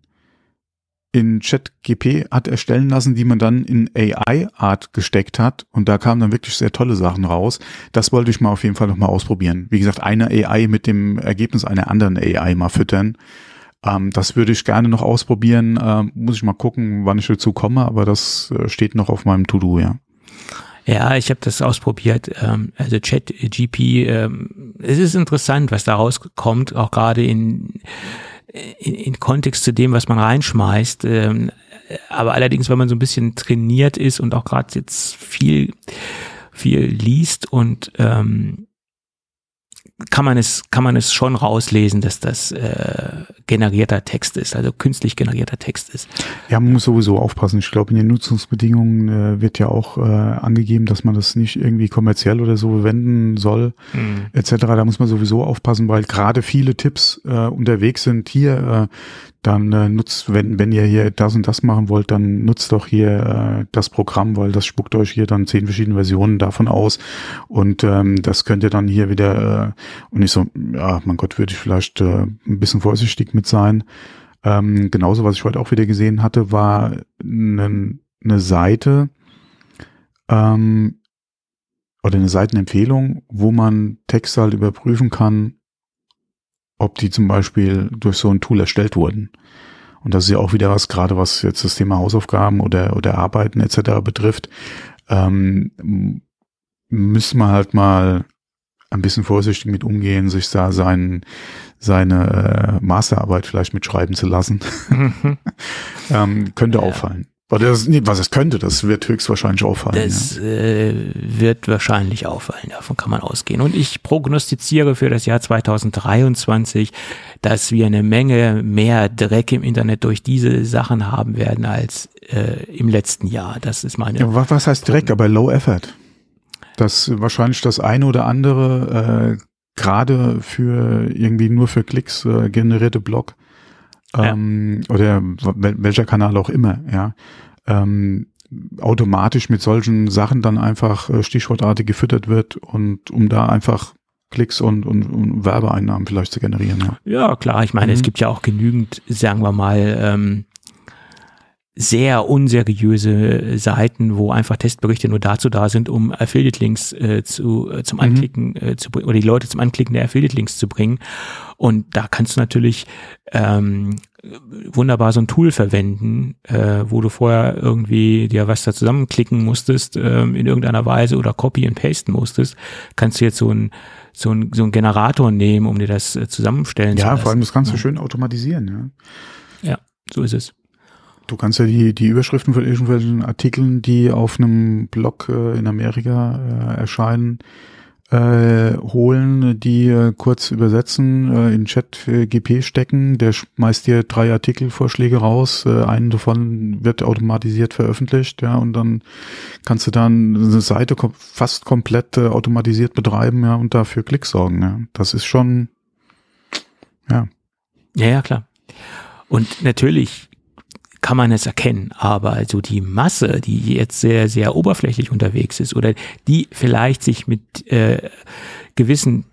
in ChatGP hat erstellen lassen, die man dann in AI-Art gesteckt hat. Und da kamen dann wirklich sehr tolle Sachen raus. Das wollte ich mal auf jeden Fall nochmal ausprobieren. Wie gesagt, eine AI mit dem Ergebnis einer anderen AI mal füttern. Ähm, das würde ich gerne noch ausprobieren. Ähm, muss ich mal gucken, wann ich dazu komme, aber das äh, steht noch auf meinem To-Do, ja. Ja, ich habe das ausprobiert. Ähm, also ChatGP, ähm, es ist interessant, was da rauskommt, auch gerade in in, in Kontext zu dem, was man reinschmeißt. Ähm, aber allerdings, wenn man so ein bisschen trainiert ist und auch gerade jetzt viel, viel liest und ähm, kann man es, kann man es schon rauslesen, dass das äh, generierter Text ist, also künstlich generierter Text ist. Ja, man muss sowieso aufpassen. Ich glaube, in den Nutzungsbedingungen äh, wird ja auch äh, angegeben, dass man das nicht irgendwie kommerziell oder so verwenden soll, mhm. etc. Da muss man sowieso aufpassen, weil gerade viele Tipps äh, unterwegs sind. Hier, äh, dann äh, nutzt, wenn, wenn ihr hier das und das machen wollt, dann nutzt doch hier äh, das Programm, weil das spuckt euch hier dann zehn verschiedene Versionen davon aus. Und ähm, das könnt ihr dann hier wieder, äh, und ich so, ja, mein Gott, würde ich vielleicht äh, ein bisschen vorsichtig mit sein. Ähm, genauso, was ich heute auch wieder gesehen hatte, war eine, eine Seite ähm, oder eine Seitenempfehlung, wo man Texte halt überprüfen kann, ob die zum Beispiel durch so ein Tool erstellt wurden. Und das ist ja auch wieder was, gerade was jetzt das Thema Hausaufgaben oder, oder Arbeiten etc. betrifft, ähm, müssen wir halt mal ein bisschen vorsichtig mit umgehen, sich da sein, seine äh, Masterarbeit vielleicht mitschreiben zu lassen. Mhm. ähm, könnte ja. auffallen. Das, nee, was es könnte, das wird höchstwahrscheinlich auffallen. Das ja. äh, wird wahrscheinlich auffallen, davon kann man ausgehen. Und ich prognostiziere für das Jahr 2023, dass wir eine Menge mehr Dreck im Internet durch diese Sachen haben werden als äh, im letzten Jahr. Das ist meine. Ja, was, was heißt Dreck, aber Low Effort? Dass wahrscheinlich das eine oder andere äh, gerade für irgendwie nur für Klicks äh, generierte Blog ähm, ja. oder welcher Kanal auch immer, ja, ähm, automatisch mit solchen Sachen dann einfach äh, stichwortartig gefüttert wird und um da einfach Klicks und, und, und Werbeeinnahmen vielleicht zu generieren. Ja, ja klar. Ich meine, mhm. es gibt ja auch genügend, sagen wir mal, ähm, sehr unseriöse Seiten, wo einfach Testberichte nur dazu da sind, um Affiliate-Links äh, zu, äh, zum mhm. Anklicken mhm. äh, zu oder die Leute zum Anklicken der Affiliate-Links zu bringen. Und da kannst du natürlich ähm, wunderbar so ein Tool verwenden, äh, wo du vorher irgendwie dir was da zusammenklicken musstest ähm, in irgendeiner Weise oder copy and pasten musstest, kannst du jetzt so ein so ein, so ein Generator nehmen, um dir das äh, zusammenstellen ja, zu lassen. Ja, vor allem das kannst du schön automatisieren, ja. Ja, so ist es. Du kannst ja die, die Überschriften von irgendwelchen Artikeln, die auf einem Blog äh, in Amerika äh, erscheinen, äh, holen, die äh, kurz übersetzen, äh, in Chat äh, GP stecken, der schmeißt dir drei Artikelvorschläge raus, äh, einen davon wird automatisiert veröffentlicht, ja, und dann kannst du dann eine Seite kom fast komplett äh, automatisiert betreiben, ja, und dafür Klicks sorgen, ja. Das ist schon, ja. Ja, ja, klar. Und natürlich kann man es erkennen. Aber also die Masse, die jetzt sehr, sehr oberflächlich unterwegs ist oder die vielleicht sich mit äh, gewissen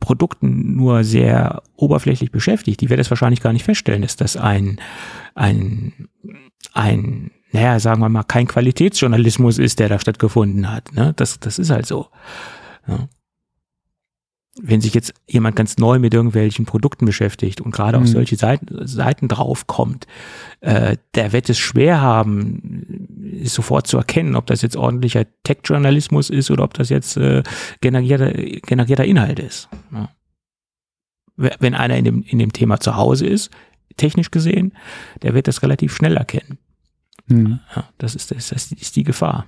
Produkten nur sehr oberflächlich beschäftigt, die wird es wahrscheinlich gar nicht feststellen, dass das ein, ein, ein, naja, sagen wir mal, kein Qualitätsjournalismus ist, der da stattgefunden hat. Ne? Das, das ist halt so. Ja wenn sich jetzt jemand ganz neu mit irgendwelchen Produkten beschäftigt und gerade mhm. auf solche Seiten, Seiten draufkommt, äh, der wird es schwer haben, sofort zu erkennen, ob das jetzt ordentlicher Tech-Journalismus ist oder ob das jetzt äh, generierter, generierter Inhalt ist. Ja. Wenn einer in dem, in dem Thema zu Hause ist, technisch gesehen, der wird das relativ schnell erkennen. Mhm. Ja, das, ist, das ist die Gefahr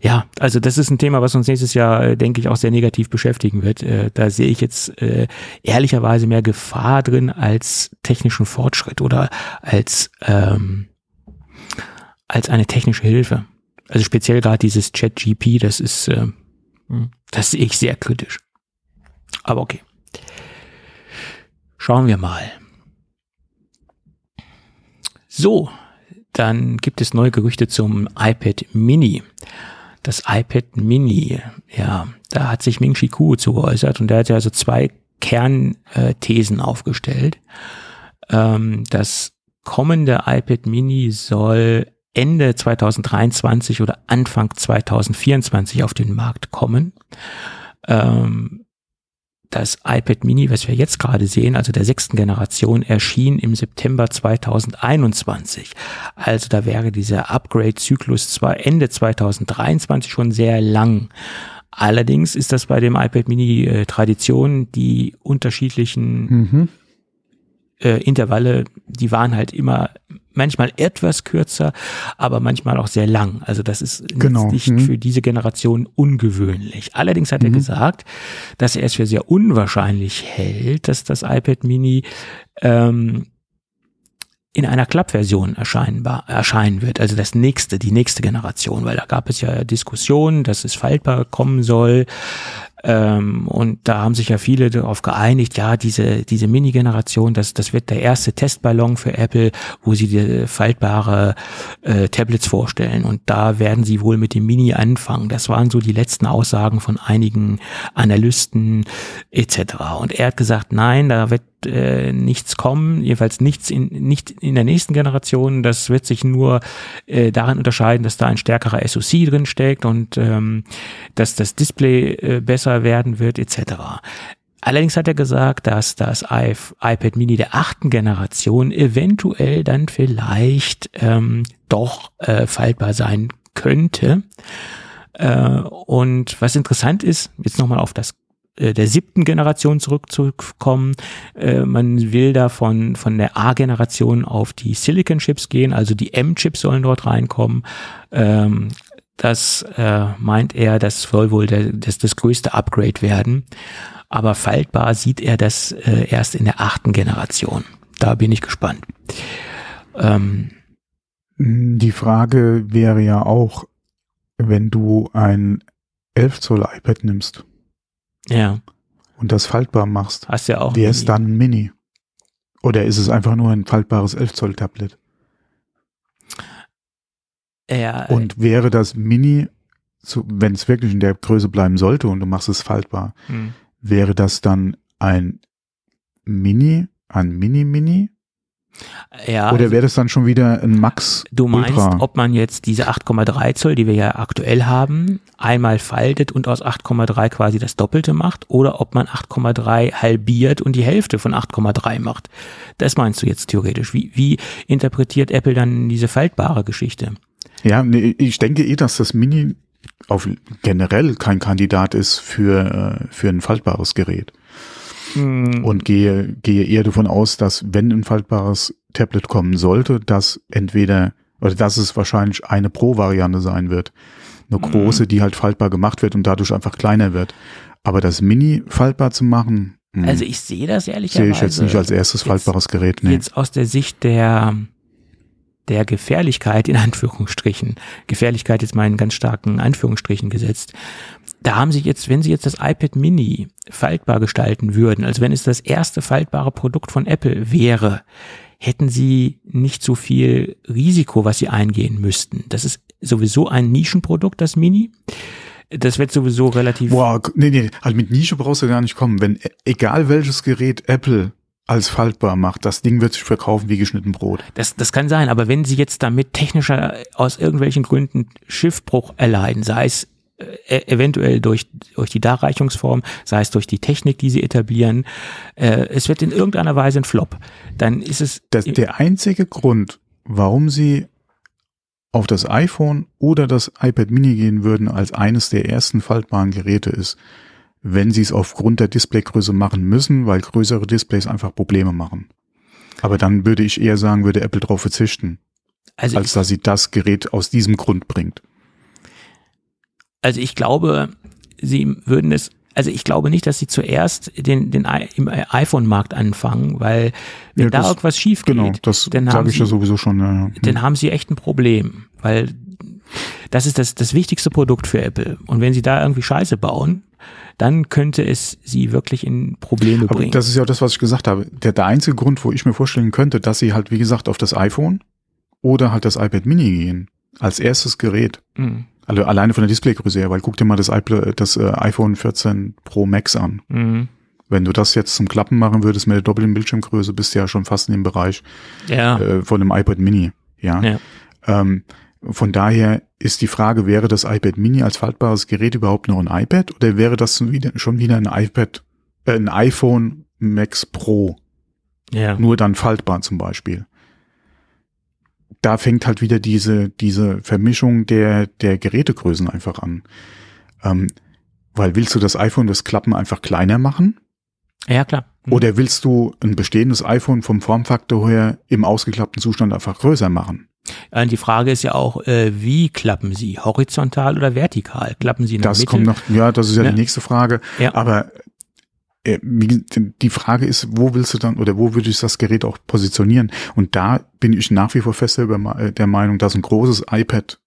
ja, also das ist ein Thema, was uns nächstes Jahr, äh, denke ich, auch sehr negativ beschäftigen wird. Äh, da sehe ich jetzt äh, ehrlicherweise mehr Gefahr drin als technischen Fortschritt oder als, ähm, als eine technische Hilfe. Also speziell gerade dieses Chat-GP, das ist, äh, hm, das sehe ich sehr kritisch. Aber okay. Schauen wir mal. So, dann gibt es neue Gerüchte zum iPad Mini. Das iPad Mini, ja, da hat sich Ming Chi Kuo zu geäußert und der hat ja also zwei Kernthesen aufgestellt. Ähm, das kommende iPad Mini soll Ende 2023 oder Anfang 2024 auf den Markt kommen. Ähm, das iPad Mini, was wir jetzt gerade sehen, also der sechsten Generation, erschien im September 2021. Also da wäre dieser Upgrade-Zyklus zwar Ende 2023 schon sehr lang. Allerdings ist das bei dem iPad Mini äh, Tradition, die unterschiedlichen mhm. äh, Intervalle, die waren halt immer manchmal etwas kürzer, aber manchmal auch sehr lang. Also das ist genau. nicht mhm. für diese Generation ungewöhnlich. Allerdings hat mhm. er gesagt, dass er es für sehr unwahrscheinlich hält, dass das iPad Mini ähm, in einer Klappversion erscheinbar, erscheinen wird, also das nächste, die nächste Generation, weil da gab es ja Diskussionen, dass es faltbar kommen soll. Ähm, und da haben sich ja viele darauf geeinigt, ja, diese, diese Mini-Generation, das, das wird der erste Testballon für Apple, wo sie die faltbare äh, Tablets vorstellen. Und da werden sie wohl mit dem Mini anfangen. Das waren so die letzten Aussagen von einigen Analysten etc. Und er hat gesagt, nein, da wird äh, nichts kommen, jedenfalls nichts in, nicht in der nächsten Generation. Das wird sich nur äh, daran unterscheiden, dass da ein stärkerer SoC drin steckt und ähm, dass das Display äh, besser werden wird, etc. Allerdings hat er gesagt, dass das iPad Mini der achten Generation eventuell dann vielleicht ähm, doch äh, faltbar sein könnte. Äh, und was interessant ist, jetzt nochmal auf das äh, der siebten Generation zurückzukommen. Äh, man will da von, von der A-Generation auf die Silicon-Chips gehen, also die M-Chips sollen dort reinkommen. Ähm, das äh, meint er, das soll wohl der, das, das größte Upgrade werden. Aber faltbar sieht er das äh, erst in der achten Generation. Da bin ich gespannt. Ähm, die Frage wäre ja auch, wenn du ein 11 Zoll iPad nimmst ja. Und das faltbar machst. Hast ja auch. Wäre es dann ein Mini? Oder ist es einfach nur ein faltbares 11 Zoll Tablet? Ja. Und wäre das Mini, wenn es wirklich in der Größe bleiben sollte und du machst es faltbar, hm. wäre das dann ein Mini, ein Mini-Mini? Ja, Oder also wäre das dann schon wieder ein Max? Du meinst, Ultra? ob man jetzt diese 8,3 Zoll, die wir ja aktuell haben, einmal faltet und aus 8,3 quasi das Doppelte macht, oder ob man 8,3 halbiert und die Hälfte von 8,3 macht. Das meinst du jetzt theoretisch. Wie, wie interpretiert Apple dann diese faltbare Geschichte? Ja, nee, ich denke eh, dass das Mini auf generell kein Kandidat ist für, äh, für ein faltbares Gerät. Hm. Und gehe, gehe eher davon aus, dass wenn ein faltbares Tablet kommen sollte, dass entweder, oder dass es wahrscheinlich eine Pro-Variante sein wird. Eine hm. große, die halt faltbar gemacht wird und dadurch einfach kleiner wird. Aber das Mini faltbar zu machen, hm, also ich sehe das ehrlicherweise. Sehe ich jetzt nicht als erstes jetzt, faltbares Gerät. Nee. Jetzt aus der Sicht der, der Gefährlichkeit in Anführungsstrichen, Gefährlichkeit ist meinen ganz starken Anführungsstrichen gesetzt, da haben sie jetzt, wenn sie jetzt das iPad Mini faltbar gestalten würden, also wenn es das erste faltbare Produkt von Apple wäre, hätten sie nicht so viel Risiko, was sie eingehen müssten. Das ist sowieso ein Nischenprodukt, das Mini. Das wird sowieso relativ. Boah, nee, nee, halt mit Nische brauchst du gar nicht kommen. Wenn, egal welches Gerät Apple als faltbar macht. Das Ding wird sich verkaufen wie geschnitten Brot. Das, das kann sein, aber wenn Sie jetzt damit technischer aus irgendwelchen Gründen Schiffbruch erleiden, sei es äh, eventuell durch, durch die Darreichungsform, sei es durch die Technik, die sie etablieren, äh, es wird in irgendeiner Weise ein Flop. Dann ist es. Das, der einzige Grund, warum sie auf das iPhone oder das iPad Mini gehen würden als eines der ersten faltbaren Geräte ist, wenn sie es aufgrund der Displaygröße machen müssen, weil größere Displays einfach Probleme machen. Aber dann würde ich eher sagen, würde Apple darauf verzichten, also als dass sie das Gerät aus diesem Grund bringt. Also ich glaube, sie würden es, also ich glaube nicht, dass sie zuerst den, den im iPhone-Markt anfangen, weil wenn ja, da das, irgendwas schief geht, genau, das dann sage ich sie, ja sowieso schon. Ja. Dann haben sie echt ein Problem, weil das ist das, das wichtigste Produkt für Apple. Und wenn sie da irgendwie Scheiße bauen, dann könnte es sie wirklich in Probleme Aber bringen. Das ist ja das, was ich gesagt habe. Der, der einzige Grund, wo ich mir vorstellen könnte, dass sie halt, wie gesagt, auf das iPhone oder halt das iPad Mini gehen, als erstes Gerät. Mhm. Also alleine von der Displaygröße her, weil guck dir mal das, iPad, das äh, iPhone 14 Pro Max an. Mhm. Wenn du das jetzt zum Klappen machen würdest mit der doppelten Bildschirmgröße, bist du ja schon fast in dem Bereich Ja. äh, von dem iPad Mini. Ja. Ja. Ähm, von daher ist die Frage, wäre das iPad Mini als faltbares Gerät überhaupt noch ein iPad oder wäre das schon wieder, schon wieder ein iPad, äh, ein iPhone Max Pro, ja. nur dann faltbar zum Beispiel? Da fängt halt wieder diese, diese Vermischung der, der Gerätegrößen einfach an. Ähm, weil willst du das iPhone, das Klappen einfach kleiner machen? Ja, klar. Mhm. Oder willst du ein bestehendes iPhone vom Formfaktor her im ausgeklappten Zustand einfach größer machen? Äh, Die Frage ist ja auch, äh, wie klappen sie? Horizontal oder vertikal? Klappen sie in der Das Mitte? kommt noch, ja, das ist ja, Ja. die nächste Frage. Ja. Aber äh, die Frage ist, wo willst du dann oder wo würde ich das Gerät auch positionieren? Und da bin ich nach wie vor fest der, der Meinung, dass ein großes iPad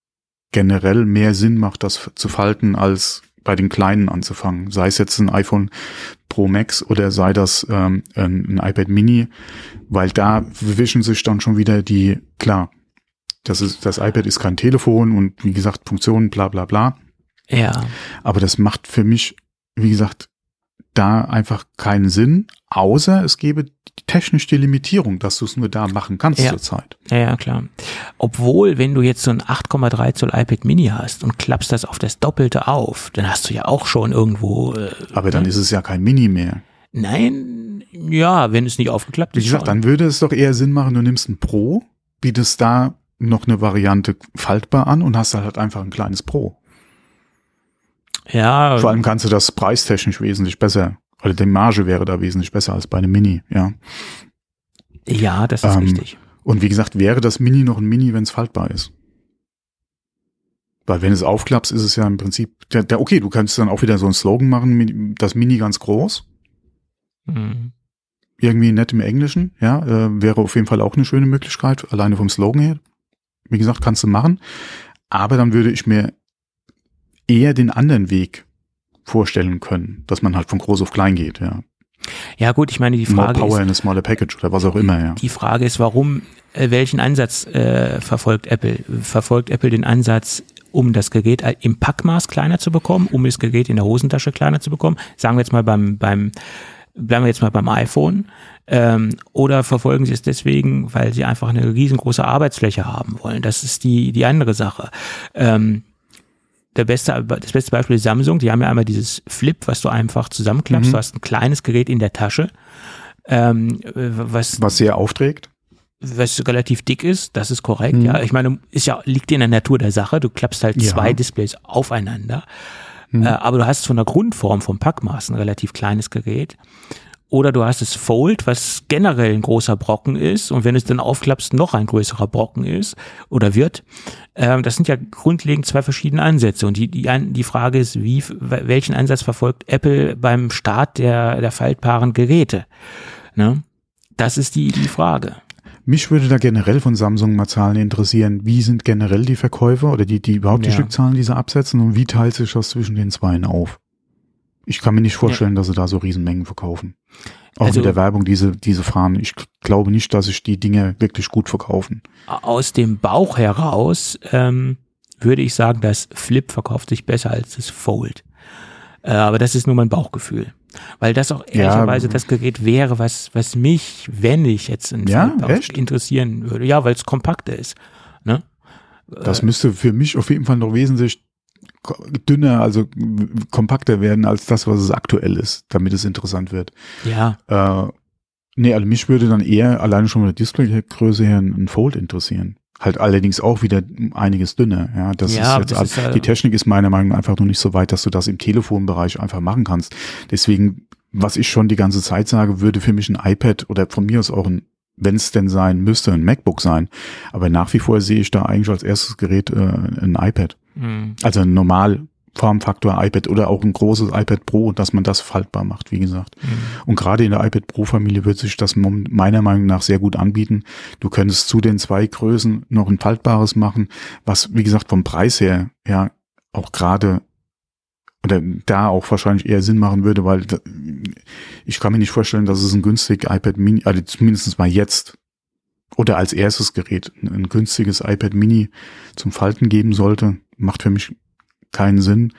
generell mehr Sinn macht, das zu falten, als bei den kleinen anzufangen. Sei es jetzt ein iPhone Pro Max oder sei das ähm, ein iPad Mini, weil da wischen sich dann schon wieder die, klar, das ist, das iPad ist kein Telefon und wie gesagt, Funktionen, bla bla bla. Ja. Aber das macht für mich, wie gesagt, da einfach keinen Sinn, außer es gäbe technisch die Limitierung, dass du es nur da machen kannst Ja. zurzeit. Ja, ja, klar. Obwohl, wenn du jetzt so ein 8,3 Zoll iPad Mini hast und klappst das auf das Doppelte auf, dann hast du ja auch schon irgendwo. Äh, Aber dann ne? ist es ja kein Mini mehr. Nein, ja, wenn es nicht aufgeklappt Wie ist. gesagt, schon. dann würde es doch eher Sinn machen, du nimmst ein Pro, bietest da noch eine Variante faltbar an und hast halt einfach ein kleines Pro. ja, Vor allem kannst du das preistechnisch wesentlich besser, oder die Marge wäre da wesentlich besser als bei einem Mini, ja. ja, das ist Ähm, richtig. Und wie gesagt, wäre das Mini noch ein Mini, wenn es faltbar ist? Weil wenn es aufklappst, ist es ja im Prinzip, der, der, okay, du kannst dann auch wieder so einen Slogan machen, das Mini ganz groß, Mhm. irgendwie nett im Englischen, ja, äh, wäre auf jeden Fall auch eine schöne Möglichkeit, alleine vom Slogan her. Wie gesagt, kannst du machen. Aber dann würde ich mir eher den anderen Weg vorstellen können, dass man halt von groß auf klein geht, ja. Ja, gut, ich meine, die More Frage Power ist, in a smaller package oder was auch immer, ja. die Frage ist, warum, äh, welchen Ansatz äh, verfolgt Apple? Verfolgt Apple den Ansatz, um das Gerät im Packmaß kleiner zu bekommen, um das Gerät in der Hosentasche kleiner zu bekommen? Sagen wir jetzt mal beim, beim bleiben wir jetzt mal beim iPhone. Ähm, oder verfolgen sie es deswegen, weil sie einfach eine riesengroße Arbeitsfläche haben wollen? Das ist die, die andere Sache. Ähm, der beste, das beste Beispiel ist Samsung. Die haben ja einmal dieses Flip, was du einfach zusammenklappst. Mhm. Du hast ein kleines Gerät in der Tasche, ähm, was, Was sehr aufträgt. was relativ dick ist. Das ist korrekt. Mhm. Ja, ich meine, ist ja liegt in der Natur der Sache. Du klappst halt Ja. zwei Displays aufeinander. Mhm. Äh, aber du hast von der Grundform vom Packmaß ein relativ kleines Gerät. Oder du hast das Fold, was generell ein großer Brocken ist und wenn du es dann aufklappst, noch ein größerer Brocken ist oder wird. Ähm, das sind ja grundlegend zwei verschiedene Ansätze. Und die, die, die Frage ist, wie, welchen Ansatz verfolgt Apple beim Start der, der faltbaren Geräte? Ne? Das ist die, die Frage. Mich würde da generell von Samsung mal Zahlen interessieren. Wie sind generell die Verkäufe oder die, die überhaupt die Ja. Stückzahlen, die sie absetzen und wie teilt sich das zwischen den Zweien auf? Ich kann mir nicht vorstellen, dass sie da so Riesenmengen verkaufen. Auch Also- mit der Werbung, diese, diese fahren. Ich glaube nicht, dass sich die Dinge wirklich gut verkaufen. Aus dem Bauch heraus ähm, würde ich sagen, das Flip verkauft sich besser als das Fold. Äh, aber das ist nur mein Bauchgefühl. Weil das auch Ja. ehrlicherweise das Gerät wäre, was, was mich, wenn ich jetzt ein Ja, interessieren würde. Ja, weil es kompakter ist. Ne? Das müsste für mich auf jeden Fall noch wesentlich dünner, also kompakter werden als das, was es aktuell ist, damit es interessant wird. Ja, Äh, nee, also mich würde dann eher alleine schon mit der Displaygröße her ein Fold interessieren. Halt allerdings auch wieder einiges dünner. Ja, das Ja, ist jetzt, das ist ja- die Technik ist meiner Meinung nach einfach noch nicht so weit, dass du das im Telefonbereich einfach machen kannst. Deswegen, was ich schon die ganze Zeit sage, würde für mich ein iPad oder von mir aus auch ein, wenn es denn sein müsste, ein MacBook sein. Aber nach wie vor sehe ich da eigentlich als erstes Gerät äh, ein iPad. hm. Also ein normal Formfaktor iPad oder auch ein großes iPad Pro, dass man das faltbar macht, wie gesagt. Hm. Und gerade in der iPad Pro Familie wird sich das meiner Meinung nach sehr gut anbieten. Du könntest zu den zwei Größen noch ein faltbares machen, was, wie gesagt, vom Preis her, ja, auch gerade oder da auch wahrscheinlich eher Sinn machen würde, weil ich kann mir nicht vorstellen, dass es ein günstig iPad Mini, also zumindest mal jetzt, oder als erstes Gerät ein günstiges iPad Mini zum Falten geben sollte, macht für mich keinen Sinn.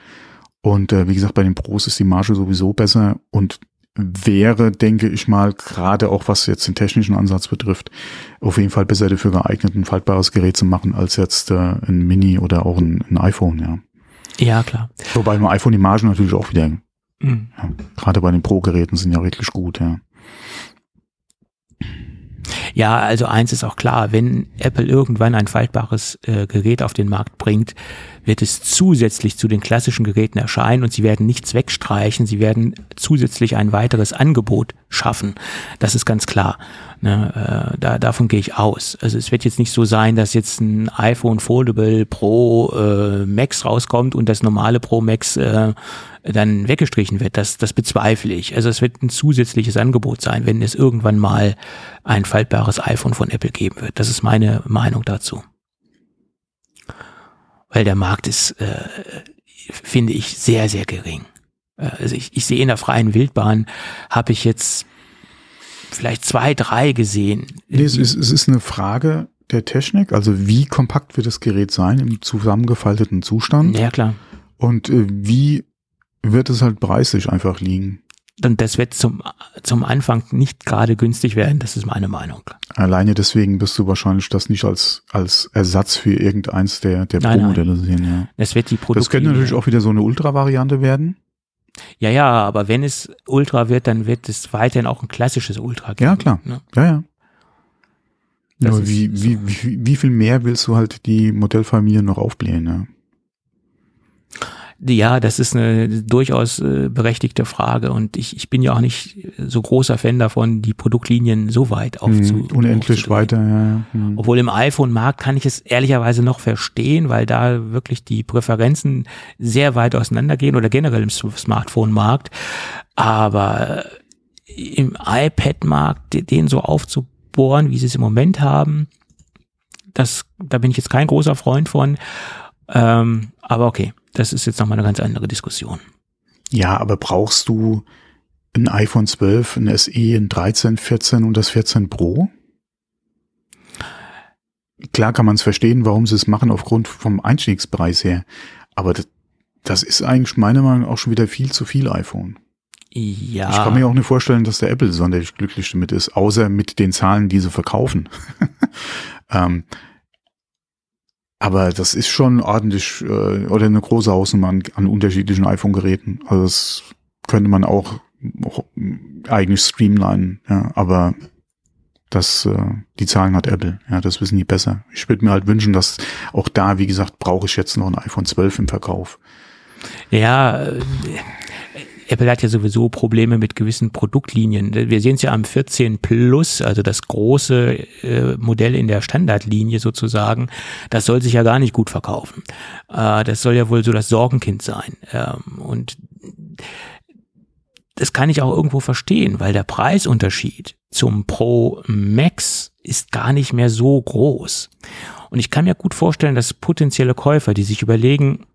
Und äh, wie gesagt, bei den Pros ist die Marge sowieso besser und wäre, denke ich mal, gerade auch was jetzt den technischen Ansatz betrifft, auf jeden Fall besser dafür geeignet, ein faltbares Gerät zu machen, als jetzt äh, ein Mini oder auch ein, ein iPhone, ja. Ja, klar. Wobei beim iPhone die Margen natürlich auch wieder, mhm. ja, gerade bei den Pro-Geräten sind ja wirklich gut, ja. Ja, also eins ist auch klar, wenn Apple irgendwann ein faltbares äh, Gerät auf den Markt bringt, wird es zusätzlich zu den klassischen Geräten erscheinen und sie werden nichts wegstreichen, sie werden zusätzlich ein weiteres Angebot schaffen. Das ist ganz klar. Ne, äh, da, davon gehe ich aus. Also es wird jetzt nicht so sein, dass jetzt ein iPhone Foldable Pro äh, Max rauskommt und das normale Pro Max äh, dann weggestrichen wird. Das, das bezweifle ich. Also es wird ein zusätzliches Angebot sein, wenn es irgendwann mal ein faltbares iPhone von Apple geben wird. Das ist meine Meinung dazu weil der Markt ist, äh, finde ich, sehr, sehr gering. Äh, also ich, ich sehe in der freien Wildbahn, habe ich jetzt vielleicht zwei, drei gesehen. Nee, es ist, es ist eine Frage der Technik, also wie kompakt wird das Gerät sein im zusammengefalteten Zustand? Ja, klar. Und äh, wie wird es halt preislich einfach liegen? Und das wird zum, zum Anfang nicht gerade günstig werden, das ist meine Meinung. Alleine deswegen bist du wahrscheinlich das nicht als, als Ersatz für irgendeins der, der Pro-Modelle sehen, ja. Das wird die Produkte. Das könnte natürlich auch wieder so eine Ultra-Variante werden. Ja, ja, aber wenn es Ultra wird, dann wird es weiterhin auch ein klassisches Ultra geben. Ja, klar. Ne? Ja, ja. Nur wie, wie, wie, wie viel mehr willst du halt die Modellfamilie noch aufblähen, ja? Ja, das ist eine durchaus äh, berechtigte Frage und ich, ich bin ja auch nicht so großer Fan davon, die Produktlinien so weit aufzu hm, Unendlich weiter, ja. Hm. Obwohl im iPhone-Markt kann ich es ehrlicherweise noch verstehen, weil da wirklich die Präferenzen sehr weit auseinandergehen oder generell im Smartphone-Markt. Aber im iPad-Markt den so aufzubohren, wie sie es im Moment haben, das, da bin ich jetzt kein großer Freund von. Ähm, aber okay das ist jetzt nochmal eine ganz andere Diskussion. Ja, aber brauchst du ein iPhone 12, ein SE, ein 13, 14 und das 14 Pro? Klar kann man es verstehen, warum sie es machen aufgrund vom Einstiegspreis her. Aber das, das ist eigentlich meiner Meinung nach auch schon wieder viel zu viel iPhone. Ja. Ich kann mir auch nicht vorstellen, dass der Apple sonderlich glücklich damit ist, außer mit den Zahlen, die sie verkaufen. ähm, aber das ist schon ordentlich äh, oder eine große Hausnummer an, an unterschiedlichen iPhone-Geräten. Also das könnte man auch, auch eigentlich streamlinen, ja, aber das, äh, die Zahlen hat Apple, ja, das wissen die besser. Ich würde mir halt wünschen, dass auch da, wie gesagt, brauche ich jetzt noch ein iPhone 12 im Verkauf. Ja, äh, Apple hat ja sowieso Probleme mit gewissen Produktlinien. Wir sehen es ja am 14 Plus, also das große äh, Modell in der Standardlinie sozusagen. Das soll sich ja gar nicht gut verkaufen. Äh, das soll ja wohl so das Sorgenkind sein. Ähm, und das kann ich auch irgendwo verstehen, weil der Preisunterschied zum Pro Max ist gar nicht mehr so groß. Und ich kann mir gut vorstellen, dass potenzielle Käufer, die sich überlegen,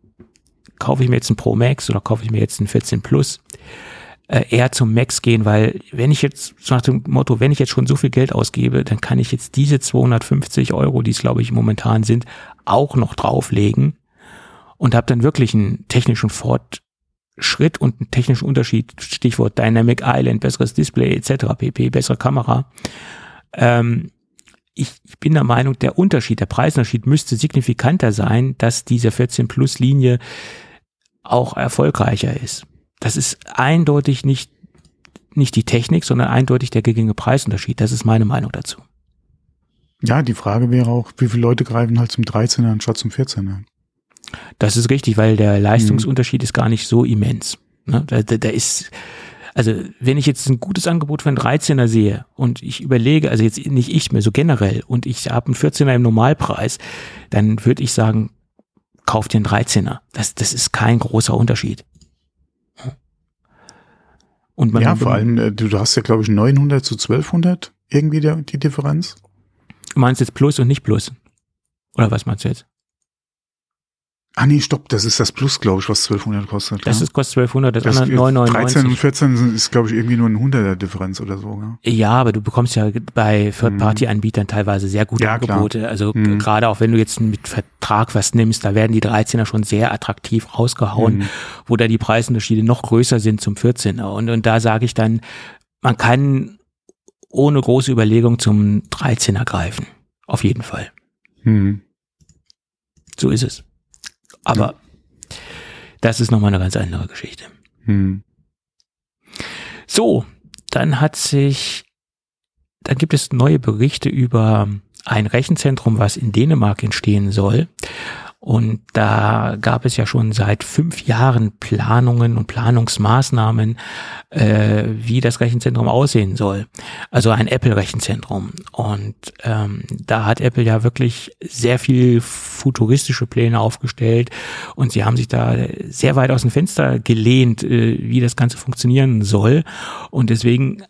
kaufe ich mir jetzt ein Pro Max oder kaufe ich mir jetzt ein 14 Plus, äh, eher zum Max gehen, weil wenn ich jetzt, so nach dem Motto, wenn ich jetzt schon so viel Geld ausgebe, dann kann ich jetzt diese 250 Euro, die es glaube ich momentan sind, auch noch drauflegen und habe dann wirklich einen technischen Fortschritt und einen technischen Unterschied, Stichwort Dynamic Island, besseres Display etc., pp, bessere Kamera. Ähm, ich, ich bin der Meinung, der Unterschied, der Preisunterschied müsste signifikanter sein, dass diese 14 Plus Linie auch erfolgreicher ist. Das ist eindeutig nicht, nicht die Technik, sondern eindeutig der geringe Preisunterschied. Das ist meine Meinung dazu. Ja, die Frage wäre auch, wie viele Leute greifen halt zum 13er anstatt zum 14er? Das ist richtig, weil der Leistungsunterschied mhm. ist gar nicht so immens. Ne? Da, da, da ist, also wenn ich jetzt ein gutes Angebot für einen 13er sehe und ich überlege, also jetzt nicht ich mehr, so generell, und ich habe einen 14er im Normalpreis, dann würde ich sagen, kauf dir einen 13er. Das, das ist kein großer Unterschied. Und man ja, vor allem, äh, du hast ja, glaube ich, 900 zu 1200 irgendwie der, die Differenz. Du meinst jetzt Plus und nicht Plus? Oder was meinst du jetzt? Ah nee, stopp, das ist das Plus, glaube ich, was 1200 kostet. Das ja? ist kostet 1200, das, das andere 999. 13 und 14 ist, glaube ich, irgendwie nur ein 100er Differenz oder so. Ja, Ja, aber du bekommst ja bei Third-Party-Anbietern teilweise sehr gute Ja, klar. Angebote. Also g- Mhm. gerade auch wenn du jetzt mit Vertrag was nimmst, da werden die 13er schon sehr attraktiv rausgehauen, Mhm. wo da die Preisunterschiede noch größer sind zum 14er. Und, und da sage ich dann, man kann ohne große Überlegung zum 13er greifen. Auf jeden Fall. Hm. So ist es. Aber das ist nochmal eine ganz andere Geschichte. Hm. So, dann hat sich, dann gibt es neue Berichte über ein Rechenzentrum, was in Dänemark entstehen soll. Und da gab es ja schon seit fünf Jahren Planungen und Planungsmaßnahmen, äh, wie das Rechenzentrum aussehen soll. Also ein Apple-Rechenzentrum. Und ähm, da hat Apple ja wirklich sehr viel futuristische Pläne aufgestellt. Und sie haben sich da sehr weit aus dem Fenster gelehnt, äh, wie das Ganze funktionieren soll. Und deswegen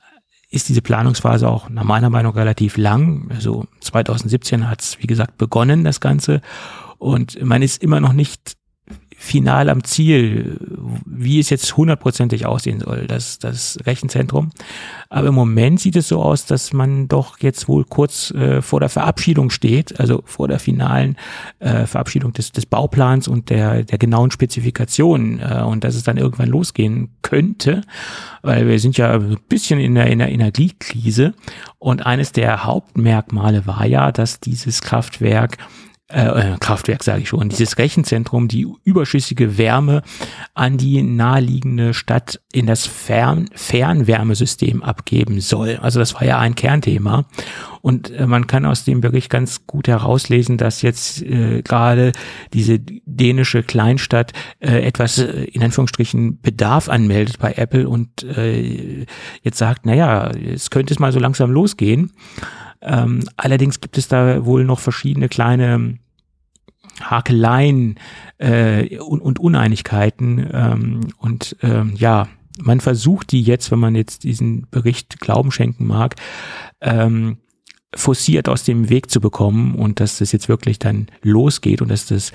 ist diese Planungsphase auch nach meiner Meinung relativ lang. Also 2017 hat es, wie gesagt, begonnen, das Ganze. Und man ist immer noch nicht final am Ziel, wie es jetzt hundertprozentig aussehen soll, das, das Rechenzentrum. Aber im Moment sieht es so aus, dass man doch jetzt wohl kurz äh, vor der Verabschiedung steht, also vor der finalen äh, Verabschiedung des, des Bauplans und der, der genauen Spezifikationen äh, und dass es dann irgendwann losgehen könnte, weil wir sind ja ein bisschen in der, in der Energiekrise und eines der Hauptmerkmale war ja, dass dieses Kraftwerk äh, Kraftwerk sage ich schon, dieses Rechenzentrum die überschüssige Wärme an die naheliegende Stadt in das Fern Fernwärmesystem abgeben soll. Also das war ja ein Kernthema. Und äh, man kann aus dem Bericht ganz gut herauslesen, dass jetzt äh, gerade diese dänische Kleinstadt äh, etwas äh, in Anführungsstrichen Bedarf anmeldet bei Apple und äh, jetzt sagt, naja, es könnte es mal so langsam losgehen. Ähm, allerdings gibt es da wohl noch verschiedene kleine Hakeleien äh, und, und Uneinigkeiten. Ähm, und ähm, ja, man versucht die jetzt, wenn man jetzt diesen Bericht Glauben schenken mag, ähm, forciert aus dem Weg zu bekommen und dass das jetzt wirklich dann losgeht und dass das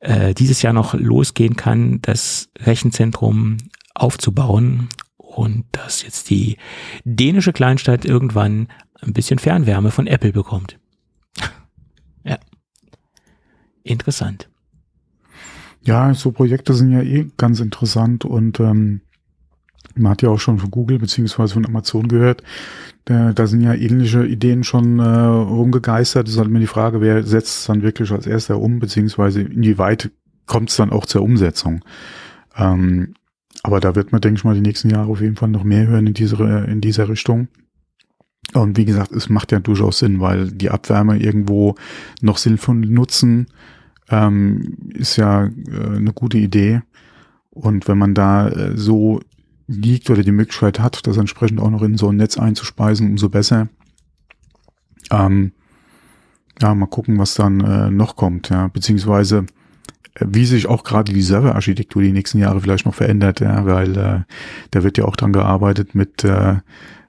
äh, dieses Jahr noch losgehen kann, das Rechenzentrum aufzubauen und dass jetzt die dänische Kleinstadt irgendwann ein bisschen Fernwärme von Apple bekommt. ja. Interessant. Ja, so Projekte sind ja eh ganz interessant und ähm, man hat ja auch schon von Google beziehungsweise von Amazon gehört, da, da sind ja ähnliche Ideen schon äh, rumgegeistert. Es ist halt mir die Frage, wer setzt es dann wirklich als erster um, beziehungsweise inwieweit kommt es dann auch zur Umsetzung. Ähm, aber da wird man, denke ich mal, die nächsten Jahre auf jeden Fall noch mehr hören in dieser, in dieser Richtung. Und wie gesagt, es macht ja durchaus Sinn, weil die Abwärme irgendwo noch sinnvoll nutzen, ähm, ist ja äh, eine gute Idee. Und wenn man da äh, so liegt oder die Möglichkeit hat, das entsprechend auch noch in so ein Netz einzuspeisen, umso besser. Ähm, ja, mal gucken, was dann äh, noch kommt, ja, beziehungsweise wie sich auch gerade die Serverarchitektur die nächsten Jahre vielleicht noch verändert, ja, weil äh, da wird ja auch dran gearbeitet mit äh,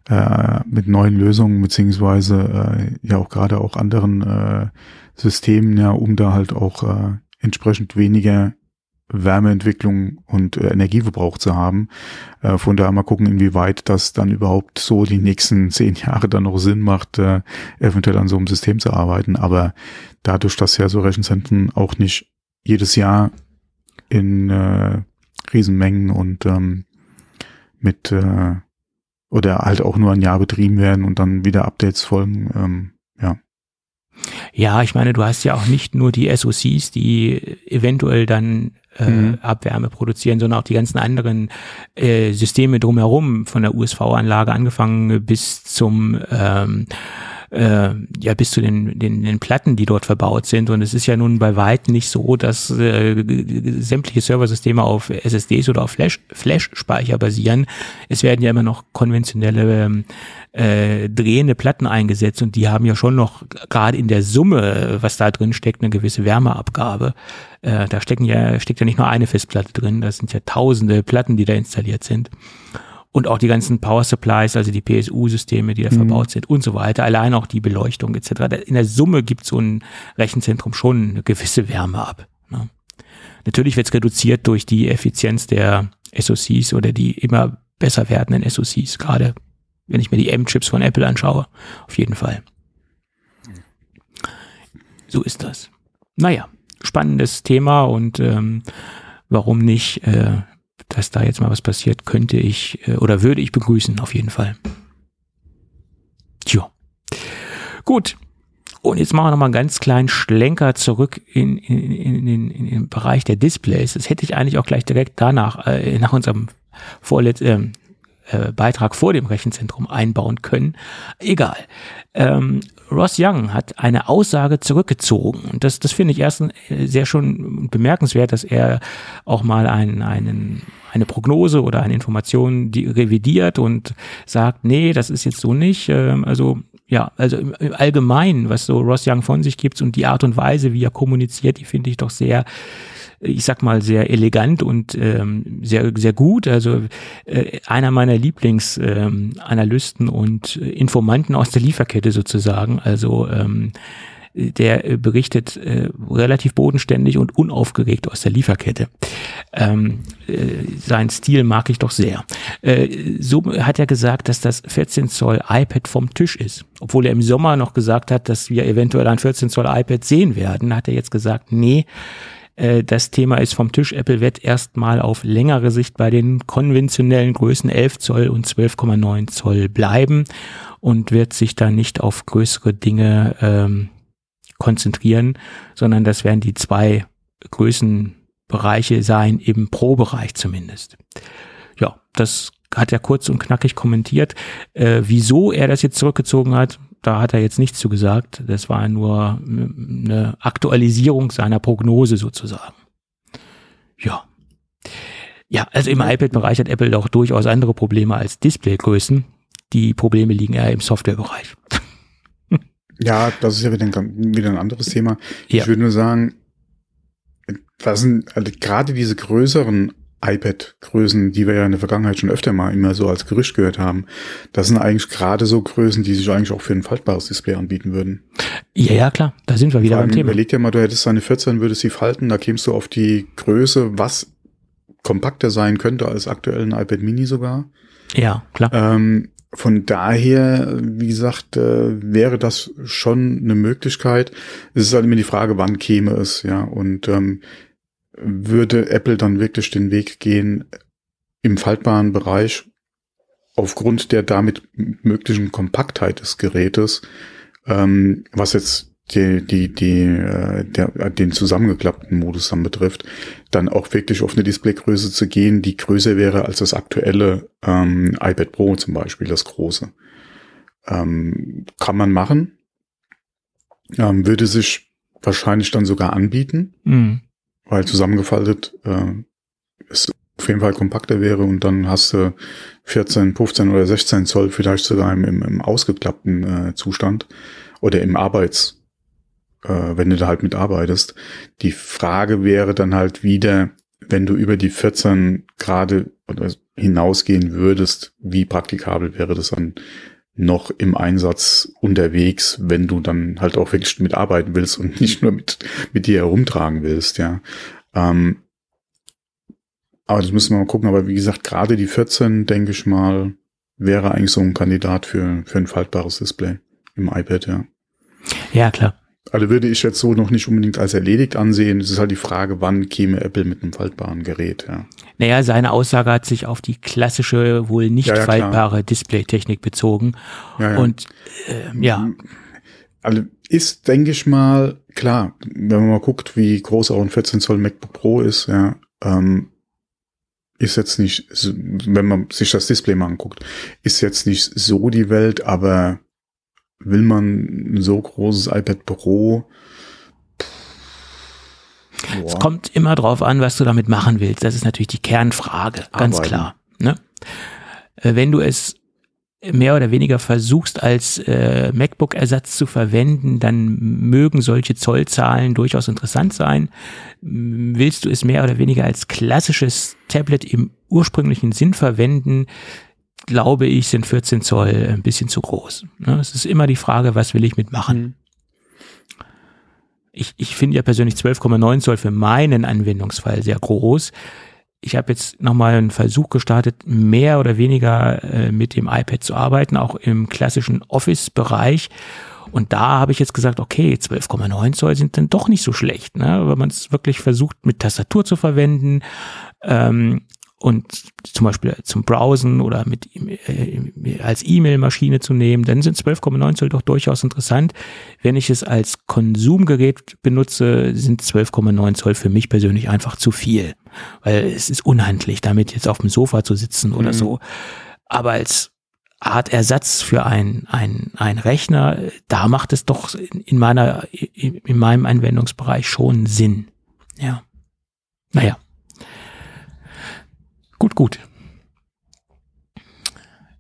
äh, mit neuen Lösungen beziehungsweise äh, ja auch gerade auch anderen äh, Systemen, ja, um da halt auch äh, entsprechend weniger Wärmeentwicklung und äh, Energieverbrauch zu haben. Äh, von daher mal gucken, inwieweit das dann überhaupt so die nächsten zehn Jahre dann noch Sinn macht, äh, eventuell an so einem System zu arbeiten. Aber dadurch, dass ja so Rechenzentren auch nicht jedes Jahr in äh, Riesenmengen und ähm, mit äh, oder halt auch nur ein Jahr betrieben werden und dann wieder Updates folgen, ähm, ja. Ja, ich meine, du hast ja auch nicht nur die SOCs, die eventuell dann äh, Mhm. Abwärme produzieren, sondern auch die ganzen anderen äh, Systeme drumherum, von der USV-Anlage angefangen bis zum ähm, äh, ja bis zu den, den, den Platten, die dort verbaut sind. Und es ist ja nun bei weitem nicht so, dass äh, sämtliche Serversysteme auf SSDs oder auf Flash, Flash-Speicher basieren. Es werden ja immer noch konventionelle ähm, äh, drehende Platten eingesetzt und die haben ja schon noch gerade in der Summe, was da drin steckt, eine gewisse Wärmeabgabe. Äh, da stecken ja, steckt ja nicht nur eine Festplatte drin, das sind ja tausende Platten, die da installiert sind. Und auch die ganzen Power Supplies, also die PSU-Systeme, die da Mhm. verbaut sind und so weiter. Allein auch die Beleuchtung etc. In der Summe gibt so ein Rechenzentrum schon eine gewisse Wärme ab. Ne? Natürlich wird es reduziert durch die Effizienz der SoCs oder die immer besser werdenden SoCs, gerade wenn ich mir die M-Chips von Apple anschaue. Auf jeden Fall. So ist das. Naja, spannendes Thema und ähm, warum nicht, äh, dass da jetzt mal was passiert, könnte ich äh, oder würde ich begrüßen, auf jeden Fall. Tja. Gut. Und jetzt machen wir nochmal einen ganz kleinen Schlenker zurück in, in, in, in, in den Bereich der Displays. Das hätte ich eigentlich auch gleich direkt danach, äh, nach unserem vorletzten, äh, Beitrag vor dem Rechenzentrum einbauen können. Egal. Ähm, Ross Young hat eine Aussage zurückgezogen. Und das, das finde ich erst äh, sehr schon bemerkenswert, dass er auch mal einen, einen, eine Prognose oder eine Information die revidiert und sagt, nee, das ist jetzt so nicht. Ähm, also ja, also im, im Allgemeinen, was so Ross Young von sich gibt und die Art und Weise, wie er kommuniziert, die finde ich doch sehr ich sag mal, sehr elegant und ähm, sehr, sehr gut. Also äh, einer meiner Lieblingsanalysten ähm, und Informanten aus der Lieferkette sozusagen. Also ähm, der berichtet äh, relativ bodenständig und unaufgeregt aus der Lieferkette. Ähm, äh, sein Stil mag ich doch sehr. Äh, so hat er gesagt, dass das 14 Zoll iPad vom Tisch ist. Obwohl er im Sommer noch gesagt hat, dass wir eventuell ein 14 Zoll iPad sehen werden, hat er jetzt gesagt, nee, äh, das Thema ist vom Tisch. Apple wird erstmal auf längere Sicht bei den konventionellen Größen 11 Zoll und 12,9 Zoll bleiben und wird sich da nicht auf größere Dinge ähm, konzentrieren, sondern das werden die zwei Größenbereiche sein, im Pro-Bereich zumindest. Ja, das hat er kurz und knackig kommentiert. Äh, wieso er das jetzt zurückgezogen hat, da hat er jetzt nichts zu gesagt. Das war nur eine Aktualisierung seiner Prognose sozusagen. Ja. Ja, also im iPad-Bereich hat Apple doch durchaus andere Probleme als Displaygrößen. Die Probleme liegen eher im Softwarebereich. Ja, das ist ja wieder ein, wieder ein anderes Thema. Ja. Ich würde nur sagen, das sind also gerade diese größeren iPad-Größen, die wir ja in der Vergangenheit schon öfter mal immer so als Gerücht gehört haben, das sind eigentlich gerade so Größen, die sich eigentlich auch für ein faltbares Display anbieten würden. Ja, ja, klar, da sind wir wieder beim Thema. Überleg dir mal, du hättest eine 14, würdest sie falten, da kämst du auf die Größe, was kompakter sein könnte als aktuell ein iPad Mini sogar. Ja, klar. Ähm, von daher, wie gesagt, äh, wäre das schon eine Möglichkeit. Es ist halt immer die Frage, wann käme es, ja. Und ähm, würde Apple dann wirklich den Weg gehen im faltbaren Bereich aufgrund der damit möglichen Kompaktheit des Gerätes, ähm, was jetzt die, die, die, äh, der, den zusammengeklappten Modus dann betrifft, dann auch wirklich auf eine Displaygröße zu gehen, die größer wäre als das aktuelle ähm, iPad Pro zum Beispiel, das große. Ähm, kann man machen, ähm, würde sich wahrscheinlich dann sogar anbieten. Mhm weil zusammengefaltet äh, es auf jeden Fall kompakter wäre und dann hast du 14, 15 oder 16 Zoll vielleicht sogar im, im, im ausgeklappten äh, Zustand oder im Arbeits, äh, wenn du da halt mitarbeitest. Die Frage wäre dann halt wieder, wenn du über die 14 Grad hinausgehen würdest, wie praktikabel wäre das dann noch im Einsatz unterwegs, wenn du dann halt auch wirklich mitarbeiten willst und nicht nur mit, mit dir herumtragen willst, ja. Ähm, aber das müssen wir mal gucken. Aber wie gesagt, gerade die 14, denke ich mal, wäre eigentlich so ein Kandidat für, für ein faltbares Display im iPad, ja. Ja, klar. Also würde ich jetzt so noch nicht unbedingt als erledigt ansehen. Es ist halt die Frage, wann käme Apple mit einem faltbaren Gerät, ja. Naja, seine Aussage hat sich auf die klassische, wohl nicht ja, ja, faltbare Displaytechnik bezogen. Ja, Und äh, ja. Also ist, denke ich mal, klar, wenn man mal guckt, wie groß auch ein 14 Zoll MacBook Pro ist, ja, ähm, ist jetzt nicht, wenn man sich das Display mal anguckt, ist jetzt nicht so die Welt, aber will man ein so großes iPad Pro? Es kommt immer drauf an, was du damit machen willst. Das ist natürlich die Kernfrage, ganz Arbeiten. klar. Ne? Äh, wenn du es mehr oder weniger versuchst, als äh, MacBook-Ersatz zu verwenden, dann mögen solche Zollzahlen durchaus interessant sein. Willst du es mehr oder weniger als klassisches Tablet im ursprünglichen Sinn verwenden, glaube ich, sind 14 Zoll ein bisschen zu groß. Ne? Es ist immer die Frage, was will ich mitmachen? ich, ich finde ja persönlich 12,9 Zoll für meinen Anwendungsfall sehr groß. Ich habe jetzt nochmal einen Versuch gestartet, mehr oder weniger äh, mit dem iPad zu arbeiten, auch im klassischen Office-Bereich. Und da habe ich jetzt gesagt, okay, 12,9 Zoll sind dann doch nicht so schlecht, ne? wenn man es wirklich versucht mit Tastatur zu verwenden. Ähm, und zum Beispiel zum Browsen oder mit äh, als E-Mail-Maschine zu nehmen, dann sind 12,9 Zoll doch durchaus interessant. Wenn ich es als Konsumgerät benutze, sind 12,9 Zoll für mich persönlich einfach zu viel, weil es ist unhandlich, damit jetzt auf dem Sofa zu sitzen oder mhm. so. Aber als Art Ersatz für ein, ein, ein Rechner, da macht es doch in meiner, in meinem Anwendungsbereich schon Sinn. Ja. Naja. Gut, gut.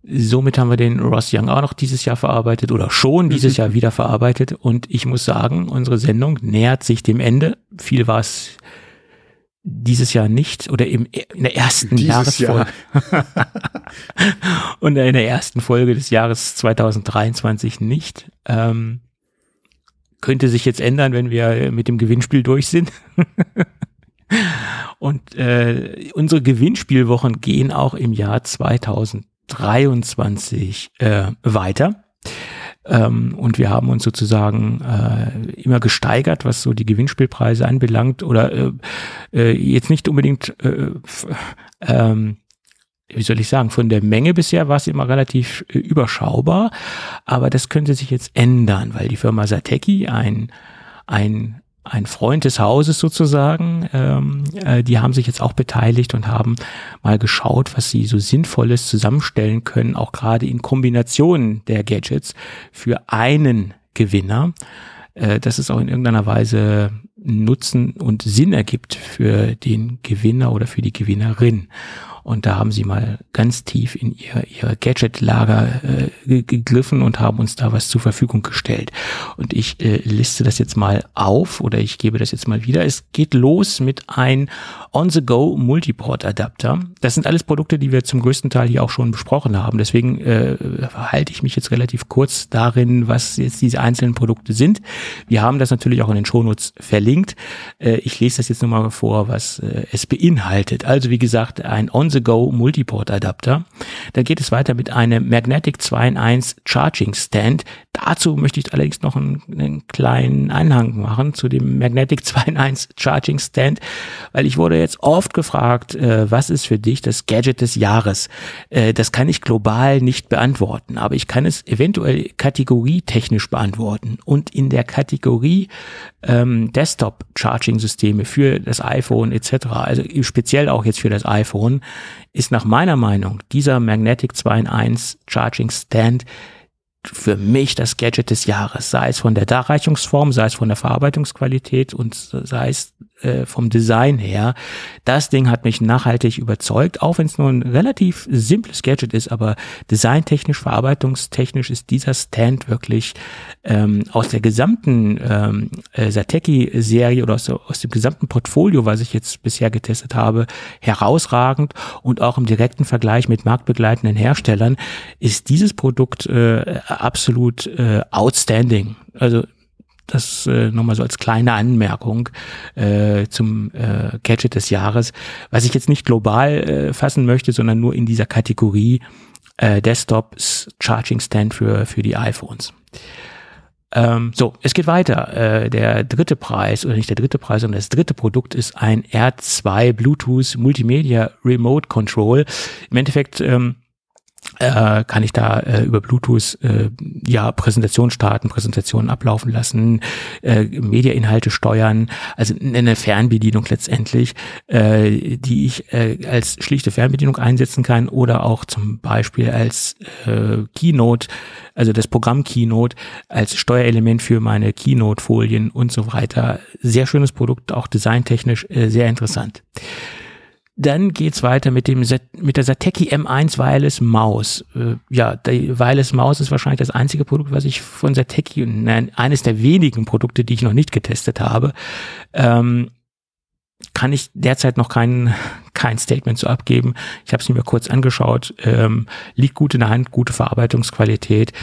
Somit haben wir den Ross Young auch noch dieses Jahr verarbeitet oder schon dieses Jahr wieder verarbeitet. Und ich muss sagen, unsere Sendung nähert sich dem Ende. Viel war es dieses Jahr nicht oder im, in der ersten dieses Jahresfolge. Jahr. und in der ersten Folge des Jahres 2023 nicht. Ähm, könnte sich jetzt ändern, wenn wir mit dem Gewinnspiel durch sind. Und äh, unsere Gewinnspielwochen gehen auch im Jahr 2023 äh, weiter. Ähm, und wir haben uns sozusagen äh, immer gesteigert, was so die Gewinnspielpreise anbelangt. Oder äh, äh, jetzt nicht unbedingt, äh, ähm, wie soll ich sagen, von der Menge bisher war es immer relativ äh, überschaubar. Aber das könnte sich jetzt ändern, weil die Firma Sateki ein ein ein Freund des Hauses sozusagen, ähm, äh, die haben sich jetzt auch beteiligt und haben mal geschaut, was sie so Sinnvolles zusammenstellen können, auch gerade in Kombination der Gadgets für einen Gewinner, äh, dass es auch in irgendeiner Weise Nutzen und Sinn ergibt für den Gewinner oder für die Gewinnerin. Und da haben sie mal ganz tief in ihr, ihr Gadget-Lager äh, gegriffen und haben uns da was zur Verfügung gestellt. Und ich äh, liste das jetzt mal auf oder ich gebe das jetzt mal wieder. Es geht los mit ein On-the-Go Multiport-Adapter. Das sind alles Produkte, die wir zum größten Teil hier auch schon besprochen haben. Deswegen äh, halte ich mich jetzt relativ kurz darin, was jetzt diese einzelnen Produkte sind. Wir haben das natürlich auch in den Shownotes verlinkt. Äh, ich lese das jetzt nochmal vor, was äh, es beinhaltet. Also wie gesagt, ein On On-the-Go Multiport Adapter. Da geht es weiter mit einem Magnetic 2 in 1 Charging Stand. Dazu möchte ich allerdings noch einen, einen kleinen Anhang machen zu dem Magnetic 2 in 1 Charging Stand, weil ich wurde jetzt oft gefragt, äh, was ist für dich das Gadget des Jahres? Äh, das kann ich global nicht beantworten, aber ich kann es eventuell kategorietechnisch beantworten. Und in der Kategorie ähm, Desktop Charging Systeme für das iPhone etc., also speziell auch jetzt für das iPhone, ist nach meiner Meinung dieser Magnetic 2 in 1 Charging Stand für mich das Gadget des Jahres, sei es von der Darreichungsform, sei es von der Verarbeitungsqualität und sei es äh, vom Design her. Das Ding hat mich nachhaltig überzeugt, auch wenn es nur ein relativ simples Gadget ist, aber designtechnisch, verarbeitungstechnisch ist dieser Stand wirklich ähm, aus der gesamten ähm, äh, Sateki-Serie oder aus, aus dem gesamten Portfolio, was ich jetzt bisher getestet habe, herausragend und auch im direkten Vergleich mit marktbegleitenden Herstellern ist dieses Produkt äh, absolut äh, outstanding. Also das äh, nochmal so als kleine Anmerkung äh, zum äh, Gadget des Jahres, was ich jetzt nicht global äh, fassen möchte, sondern nur in dieser Kategorie äh, Desktops Charging Stand für, für die iPhones. Ähm, so, es geht weiter. Äh, der dritte Preis, oder nicht der dritte Preis, sondern das dritte Produkt ist ein R2 Bluetooth Multimedia Remote Control. Im Endeffekt ähm, äh, kann ich da äh, über Bluetooth äh, ja Präsentation starten, Präsentationen ablaufen lassen, äh, Mediainhalte steuern, also eine Fernbedienung letztendlich, äh, die ich äh, als schlichte Fernbedienung einsetzen kann oder auch zum Beispiel als äh, Keynote, also das Programm Keynote als Steuerelement für meine Keynote-Folien und so weiter. Sehr schönes Produkt, auch designtechnisch äh, sehr interessant. Dann geht's weiter mit dem mit der Sateki M1 Wireless Maus. Äh, ja, die Wireless Maus ist wahrscheinlich das einzige Produkt, was ich von Sateki, nein, eines der wenigen Produkte, die ich noch nicht getestet habe. Ähm, kann ich derzeit noch kein, kein Statement zu abgeben. Ich habe es mir kurz angeschaut. Ähm, liegt gut in der Hand, gute Verarbeitungsqualität.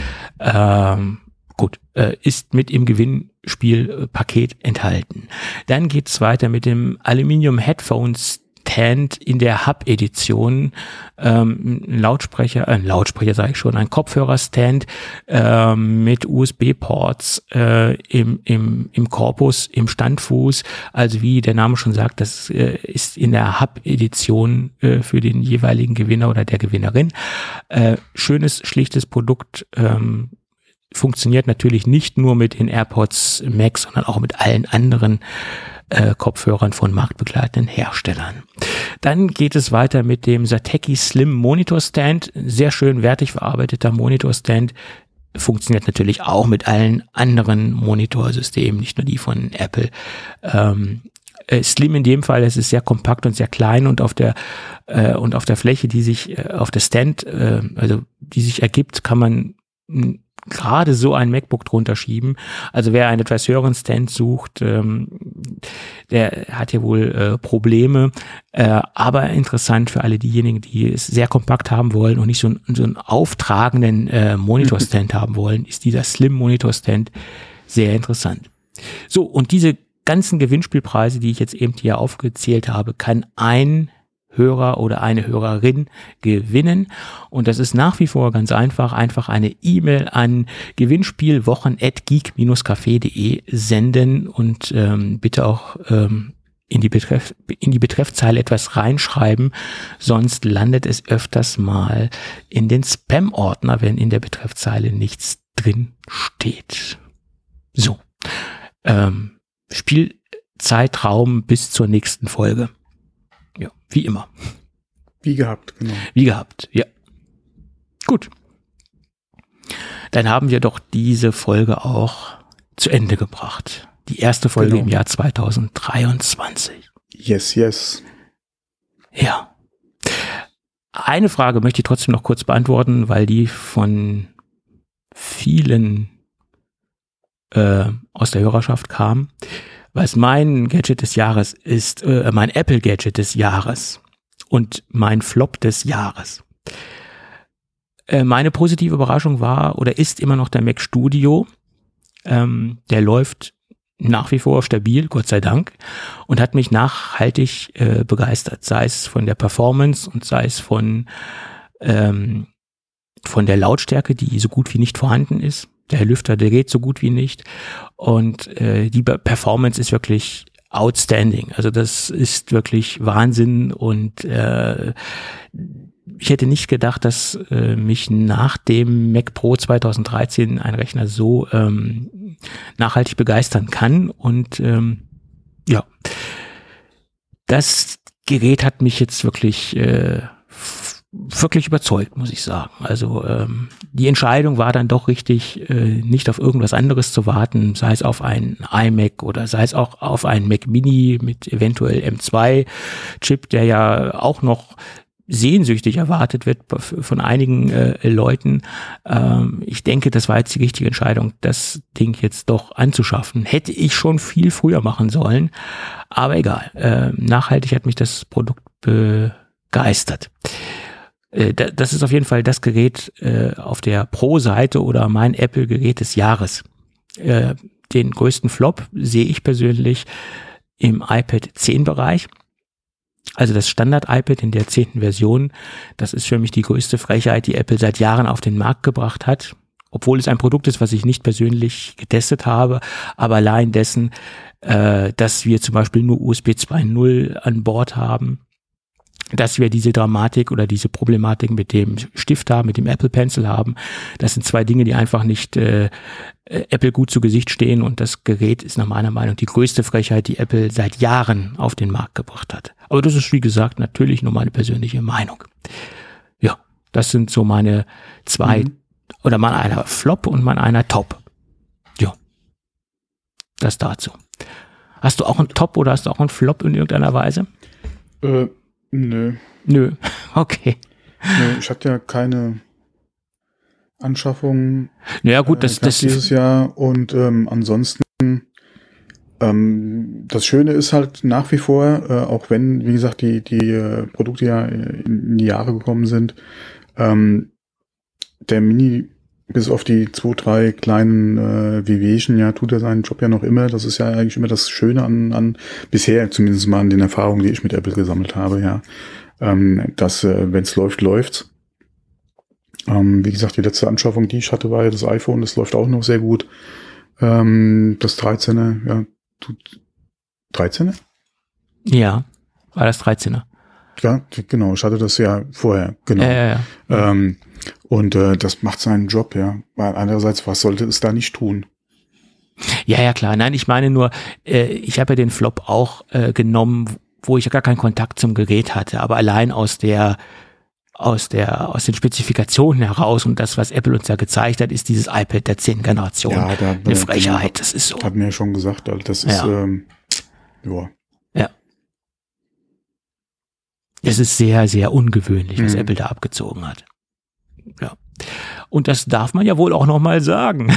Ähm, gut, äh, ist mit im Gewinn Gewinnspielpaket enthalten. Dann geht's weiter mit dem Aluminium Headphones Stand in der Hub-Edition, ähm, ein Lautsprecher, äh, ein Lautsprecher sage ich schon, ein Kopfhörerstand äh, mit USB-Ports äh, im, im, im Korpus, im Standfuß. Also wie der Name schon sagt, das äh, ist in der Hub-Edition äh, für den jeweiligen Gewinner oder der Gewinnerin. Äh, schönes, schlichtes Produkt. Ähm, funktioniert natürlich nicht nur mit den AirPods Max, sondern auch mit allen anderen äh, Kopfhörern von marktbegleitenden Herstellern. Dann geht es weiter mit dem Sateki Slim Monitor Stand. Sehr schön wertig verarbeiteter Monitor Stand. Funktioniert natürlich auch mit allen anderen Monitorsystemen, nicht nur die von Apple. Ähm, äh, Slim in dem Fall, es ist sehr kompakt und sehr klein und auf der äh, und auf der Fläche, die sich äh, auf der Stand, äh, also die sich ergibt, kann man gerade so ein MacBook drunter schieben. Also wer einen etwas höheren Stand sucht, ähm, der hat hier wohl äh, Probleme. Äh, aber interessant für alle diejenigen, die es sehr kompakt haben wollen und nicht so, ein, so einen auftragenden äh, Monitorstand haben wollen, ist dieser Slim Monitor Stand sehr interessant. So, und diese ganzen Gewinnspielpreise, die ich jetzt eben hier aufgezählt habe, kann ein Hörer oder eine Hörerin gewinnen. Und das ist nach wie vor ganz einfach. Einfach eine E-Mail an gewinnspielwochen.geek-café.de senden und ähm, bitte auch ähm, in die, Betreff, in die Betreffzeile etwas reinschreiben, sonst landet es öfters mal in den Spam-Ordner, wenn in der Betreffzeile nichts drin steht. So. Ähm, Spielzeitraum bis zur nächsten Folge. Wie immer. Wie gehabt, genau. Wie gehabt, ja. Gut. Dann haben wir doch diese Folge auch zu Ende gebracht. Die erste Folge genau. im Jahr 2023. Yes, yes. Ja. Eine Frage möchte ich trotzdem noch kurz beantworten, weil die von vielen äh, aus der Hörerschaft kam was mein Gadget des Jahres ist, äh, mein Apple Gadget des Jahres und mein Flop des Jahres. Äh, meine positive Überraschung war oder ist immer noch der Mac Studio. Ähm, der läuft nach wie vor stabil, Gott sei Dank, und hat mich nachhaltig äh, begeistert, sei es von der Performance und sei es von, ähm, von der Lautstärke, die so gut wie nicht vorhanden ist. Der Lüfter, der geht so gut wie nicht. Und äh, die Performance ist wirklich outstanding. Also das ist wirklich Wahnsinn und äh, ich hätte nicht gedacht, dass äh, mich nach dem Mac Pro 2013 ein Rechner so ähm, nachhaltig begeistern kann. Und ähm, ja, das Gerät hat mich jetzt wirklich äh, wirklich überzeugt, muss ich sagen. Also ähm, die Entscheidung war dann doch richtig, äh, nicht auf irgendwas anderes zu warten, sei es auf ein iMac oder sei es auch auf ein Mac Mini mit eventuell M2-Chip, der ja auch noch sehnsüchtig erwartet wird von einigen äh, Leuten. Ähm, ich denke, das war jetzt die richtige Entscheidung, das Ding jetzt doch anzuschaffen. Hätte ich schon viel früher machen sollen, aber egal. Äh, nachhaltig hat mich das Produkt begeistert. Äh, das ist auf jeden Fall das Gerät äh, auf der Pro-Seite oder mein Apple-Gerät des Jahres. Äh, den größten Flop sehe ich persönlich im iPad 10 Bereich. Also das Standard-iPad in der zehnten Version, das ist für mich die größte Frechheit, die Apple seit Jahren auf den Markt gebracht hat. Obwohl es ein Produkt ist, was ich nicht persönlich getestet habe, aber allein dessen, äh, dass wir zum Beispiel nur USB 2.0 an Bord haben, dass wir diese Dramatik oder diese Problematik mit dem Stift haben, mit dem Apple Pencil haben. Das sind zwei Dinge, die einfach nicht äh, Apple gut zu Gesicht stehen und das Gerät ist nach meiner Meinung die größte Frechheit, die Apple seit Jahren auf den Markt gebracht hat. Aber das ist, wie gesagt, natürlich nur meine persönliche Meinung. Ja, das sind so meine zwei mhm. oder mal einer Flop und mal einer Top. Ja, das dazu. Hast du auch einen Top oder hast du auch einen Flop in irgendeiner Weise? Äh Nö. Nö, okay. Nö, ich hatte ja keine Anschaffung. Naja, gut, das, äh, das dieses Jahr und ähm, ansonsten ähm, das Schöne ist halt nach wie vor, äh, auch wenn, wie gesagt, die, die äh, Produkte ja in die Jahre gekommen sind, ähm, der Mini bis auf die zwei, drei kleinen äh, Wehwehchen, ja, tut er seinen Job ja noch immer. Das ist ja eigentlich immer das Schöne an, an bisher, zumindest mal an den Erfahrungen, die ich mit Apple gesammelt habe, ja. Ähm, dass, äh, wenn es läuft, läuft's. Ähm, wie gesagt, die letzte Anschaffung, die ich hatte, war ja das iPhone, das läuft auch noch sehr gut. Ähm, das 13er, ja, tut 13er? Ja, war das 13er. Ja, genau, ich hatte das ja vorher, genau. Ja, ja, ja. Ähm, und äh, das macht seinen Job, ja. Weil andererseits, was sollte es da nicht tun? Ja, ja, klar. Nein, ich meine nur, äh, ich habe ja den Flop auch äh, genommen, wo ich ja gar keinen Kontakt zum Gerät hatte, aber allein aus der aus der aus den Spezifikationen heraus und das, was Apple uns ja gezeigt hat, ist dieses iPad der zehnten Generation. Ja, da, Eine Frechheit, das ist so. Hat mir ja schon gesagt, also das ist, Ja. ähm, ja. Es ist sehr, sehr ungewöhnlich, was Mhm. Apple da abgezogen hat. Ja. Und das darf man ja wohl auch noch mal sagen,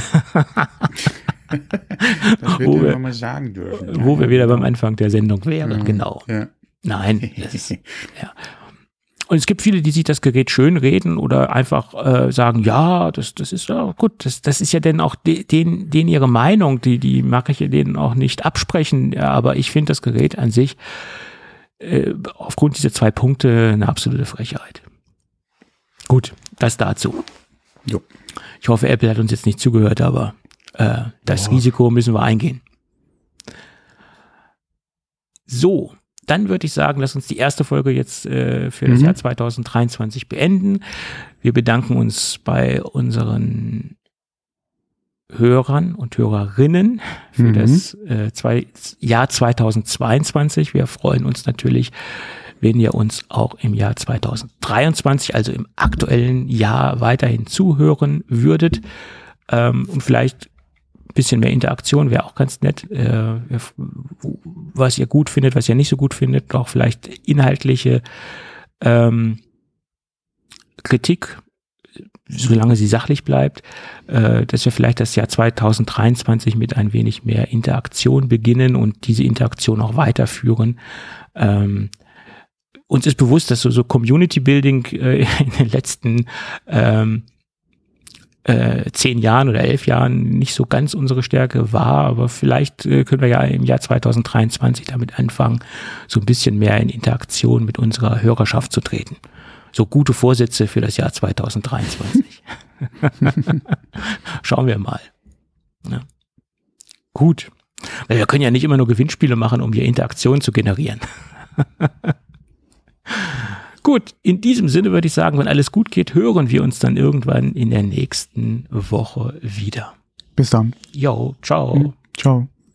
Das Wo wir- mal sagen dürfen. wo wir wieder beim Anfang der Sendung wären. Mhm. Genau. Ja. Nein, das ist, ja. Und es gibt viele, die sich das Gerät schön reden oder einfach äh, sagen, ja, das, das ist ja gut, das, das ist ja dann auch de, den, den ihre Meinung, die, die mag ich ja denen auch nicht absprechen, ja, aber ich finde das Gerät an sich äh, aufgrund dieser zwei Punkte eine absolute Frechheit. Gut, das dazu. Jo. Ich hoffe, Apple hat uns jetzt nicht zugehört, aber äh, das Ja. Risiko müssen wir eingehen. So, dann würde ich sagen, lass uns die erste Folge jetzt äh, für das Mhm. Jahr 2023 beenden. Wir bedanken uns bei unseren Hörern und Hörerinnen für Mhm. das äh, zwei, Jahr 2022. Wir freuen uns natürlich, wenn ihr uns auch im Jahr 2023, also im aktuellen Jahr, weiterhin zuhören würdet. Ähm, und vielleicht ein bisschen mehr Interaktion wäre auch ganz nett. Äh, was ihr gut findet, was ihr nicht so gut findet, auch vielleicht inhaltliche ähm, Kritik, solange sie sachlich bleibt, äh, dass wir vielleicht das Jahr 2023 mit ein wenig mehr Interaktion beginnen und diese Interaktion auch weiterführen. Ähm, uns ist bewusst, dass so, so Community Building äh, in den letzten ähm, äh, zehn Jahren oder elf Jahren nicht so ganz unsere Stärke war, aber vielleicht äh, können wir ja im Jahr 2023 damit anfangen, so ein bisschen mehr in Interaktion mit unserer Hörerschaft zu treten. So gute Vorsätze für das Jahr 2023. Schauen wir mal. Ja. Gut. Weil wir können ja nicht immer nur Gewinnspiele machen, um hier Interaktion zu generieren. Gut, in diesem Sinne würde ich sagen, wenn alles gut geht, hören wir uns dann irgendwann in der nächsten Woche wieder. Bis dann. Jo, ciao. Ciao.